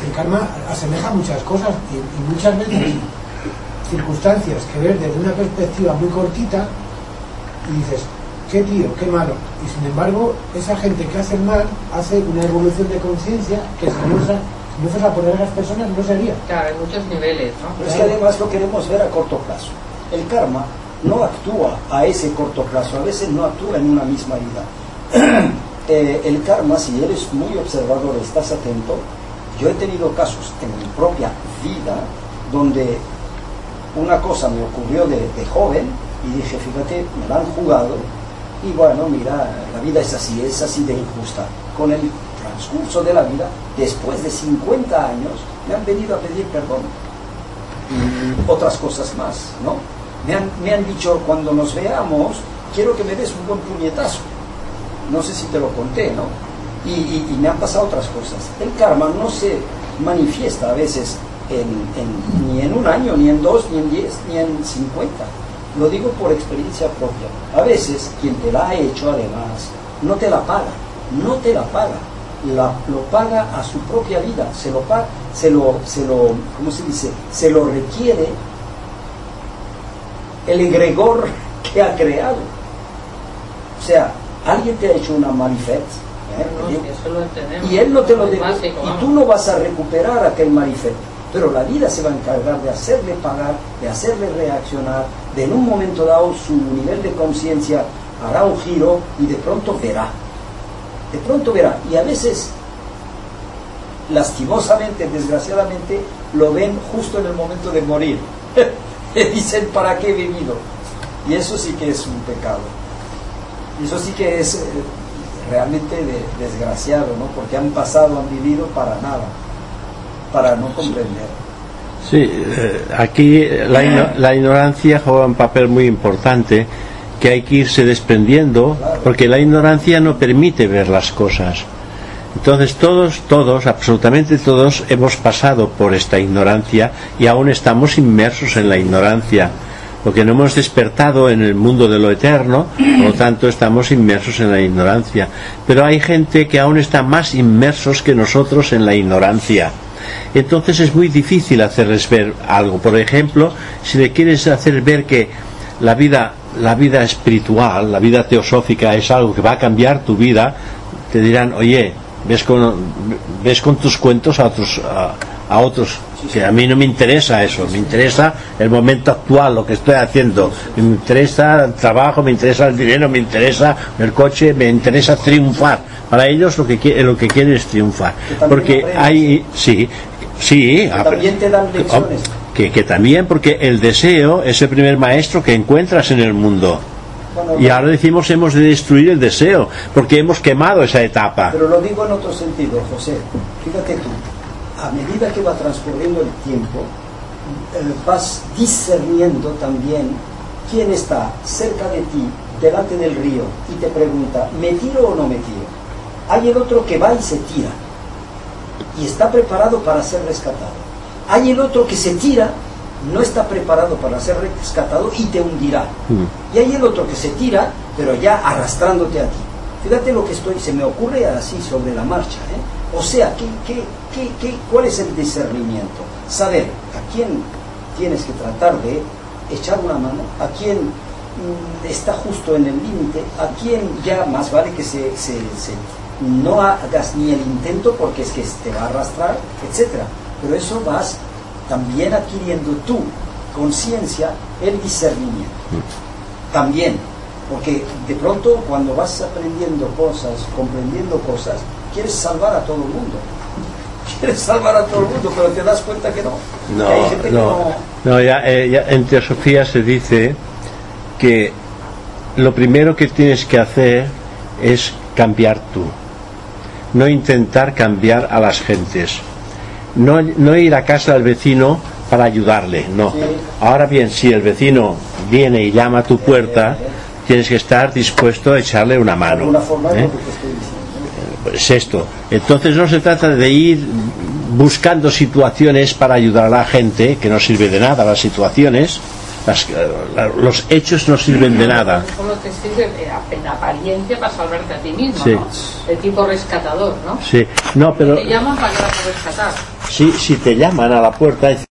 el karma asemeja muchas cosas y, muchas veces circunstancias que ves desde una perspectiva muy cortita y dices, qué tío, qué malo. Y sin embargo, esa gente que hace el mal hace una evolución de conciencia que si no, si no fuera por esas personas no sería. Claro, hay muchos niveles, ¿no? Pero es que además lo queremos ver a corto plazo el karma no actúa a ese corto plazo, a veces no actúa en una misma vida. Eh, el karma, si eres muy observador, estás atento, yo he tenido casos en mi propia vida donde una cosa me ocurrió de, joven y dije, fíjate, me la han jugado y bueno, mira, la vida es así, es así de injusta. Con el transcurso de la vida, después de 50 años, me han venido a pedir perdón y otras cosas más, ¿no? Me han, dicho, cuando nos veamos, quiero que me des un buen puñetazo. No sé si te lo conté, ¿no? Y, me han pasado otras cosas. El karma no se manifiesta a veces ni en un año, ni en dos, ni en diez, ni en cincuenta. Lo digo por experiencia propia. A veces quien te la ha hecho además no te la paga, no te la paga. lo paga a su propia vida, se lo paga, se lo, se lo, ¿cómo se dice? Se lo requiere el egregor que ha creado. O sea, alguien te ha hecho una marifet ¿eh? y él no te lo debe y tú no vas a recuperar aquel marifet pero la vida se va a encargar de hacerle pagar de hacerle reaccionar de en un momento dado su nivel de conciencia hará un giro y de pronto verá de pronto verá y a veces lastimosamente desgraciadamente lo ven justo en el momento de morir dicen, ¿para qué he venido? Y eso sí que es un pecado. Eso sí que es realmente desgraciado, ¿no? Porque han pasado, han vivido para nada, para no comprender. Sí, eh, aquí la, la, ignorancia juega un papel muy importante que hay que irse desprendiendo, porque la ignorancia no permite ver las cosas. Entonces todos, todos, absolutamente todos hemos pasado por esta ignorancia y aún estamos inmersos en la ignorancia. Porque no hemos despertado en el mundo de lo eterno, por lo tanto estamos inmersos en la ignorancia. Pero hay gente que aún está más inmersos que nosotros en la ignorancia. Entonces es muy difícil hacerles ver algo. Por ejemplo, si le quieres hacer ver que la vida, la vida espiritual, la vida teosófica es algo que va a cambiar tu vida, te dirán, oye, ves con, ves con tus cuentos a otros, a otros que a mí no me interesa eso, me interesa el momento actual, lo que estoy haciendo, me interesa el trabajo, me interesa el dinero, me interesa el coche, me interesa triunfar. Para ellos lo que lo que quieren es triunfar, Que porque hay sí, sí, apre- también te dan lecciones. que, que también porque el deseo es el primer maestro que encuentras en el mundo. Bueno, Y ahora decimos hemos de destruir el deseo, porque hemos quemado esa etapa. Pero lo digo en otro sentido, José. Fíjate tú, a medida que va transcurriendo el tiempo, eh, vas discerniendo también quién está cerca de ti, delante del río, y te pregunta, ¿me tiro o no me tiro? Hay el otro que va y se tira, y está preparado para ser rescatado. Hay el otro que se tira, no está preparado para ser rescatado y te hundirá. Mm. Y hay el otro que se tira, pero ya arrastrándote a ti. Fíjate lo que estoy, se me ocurre así sobre la marcha. ¿eh? O sea, ¿qué, qué, qué, qué, cuál es el discernimiento? Saber a quién tienes que tratar de echar una mano, a quién mm, está justo en el límite, a quién ya más vale que se, se- se- no hagas ni el intento porque es que te va a arrastrar, etcétera. Pero eso vas también adquiriendo tú conciencia, el discernimiento también, porque de pronto cuando vas aprendiendo cosas, comprendiendo cosas, quieres salvar a todo el mundo. Quieres salvar a todo el mundo, pero te das cuenta que no. que hay gente No, que no, no ya, eh, ya en teosofía se dice que lo primero que tienes que hacer es cambiar tú, no intentar cambiar a las gentes, no, no ir a casa del vecino para ayudarle, no. Sí. Ahora bien, si el vecino viene y llama a tu puerta, tienes que estar dispuesto a echarle una mano. forma ¿eh? lo que te estoy es esto. Entonces no se trata de ir buscando situaciones para ayudar a la gente, que no sirve de nada las situaciones, las- eh, la- los hechos no sirven de nada. Solo te sirve en apariencia para salvarte a ti mismo, Sí. ¿no? El tipo rescatador, ¿no? Sí, no, pero Te llaman para que vas a rescatar. si te llaman a la puerta,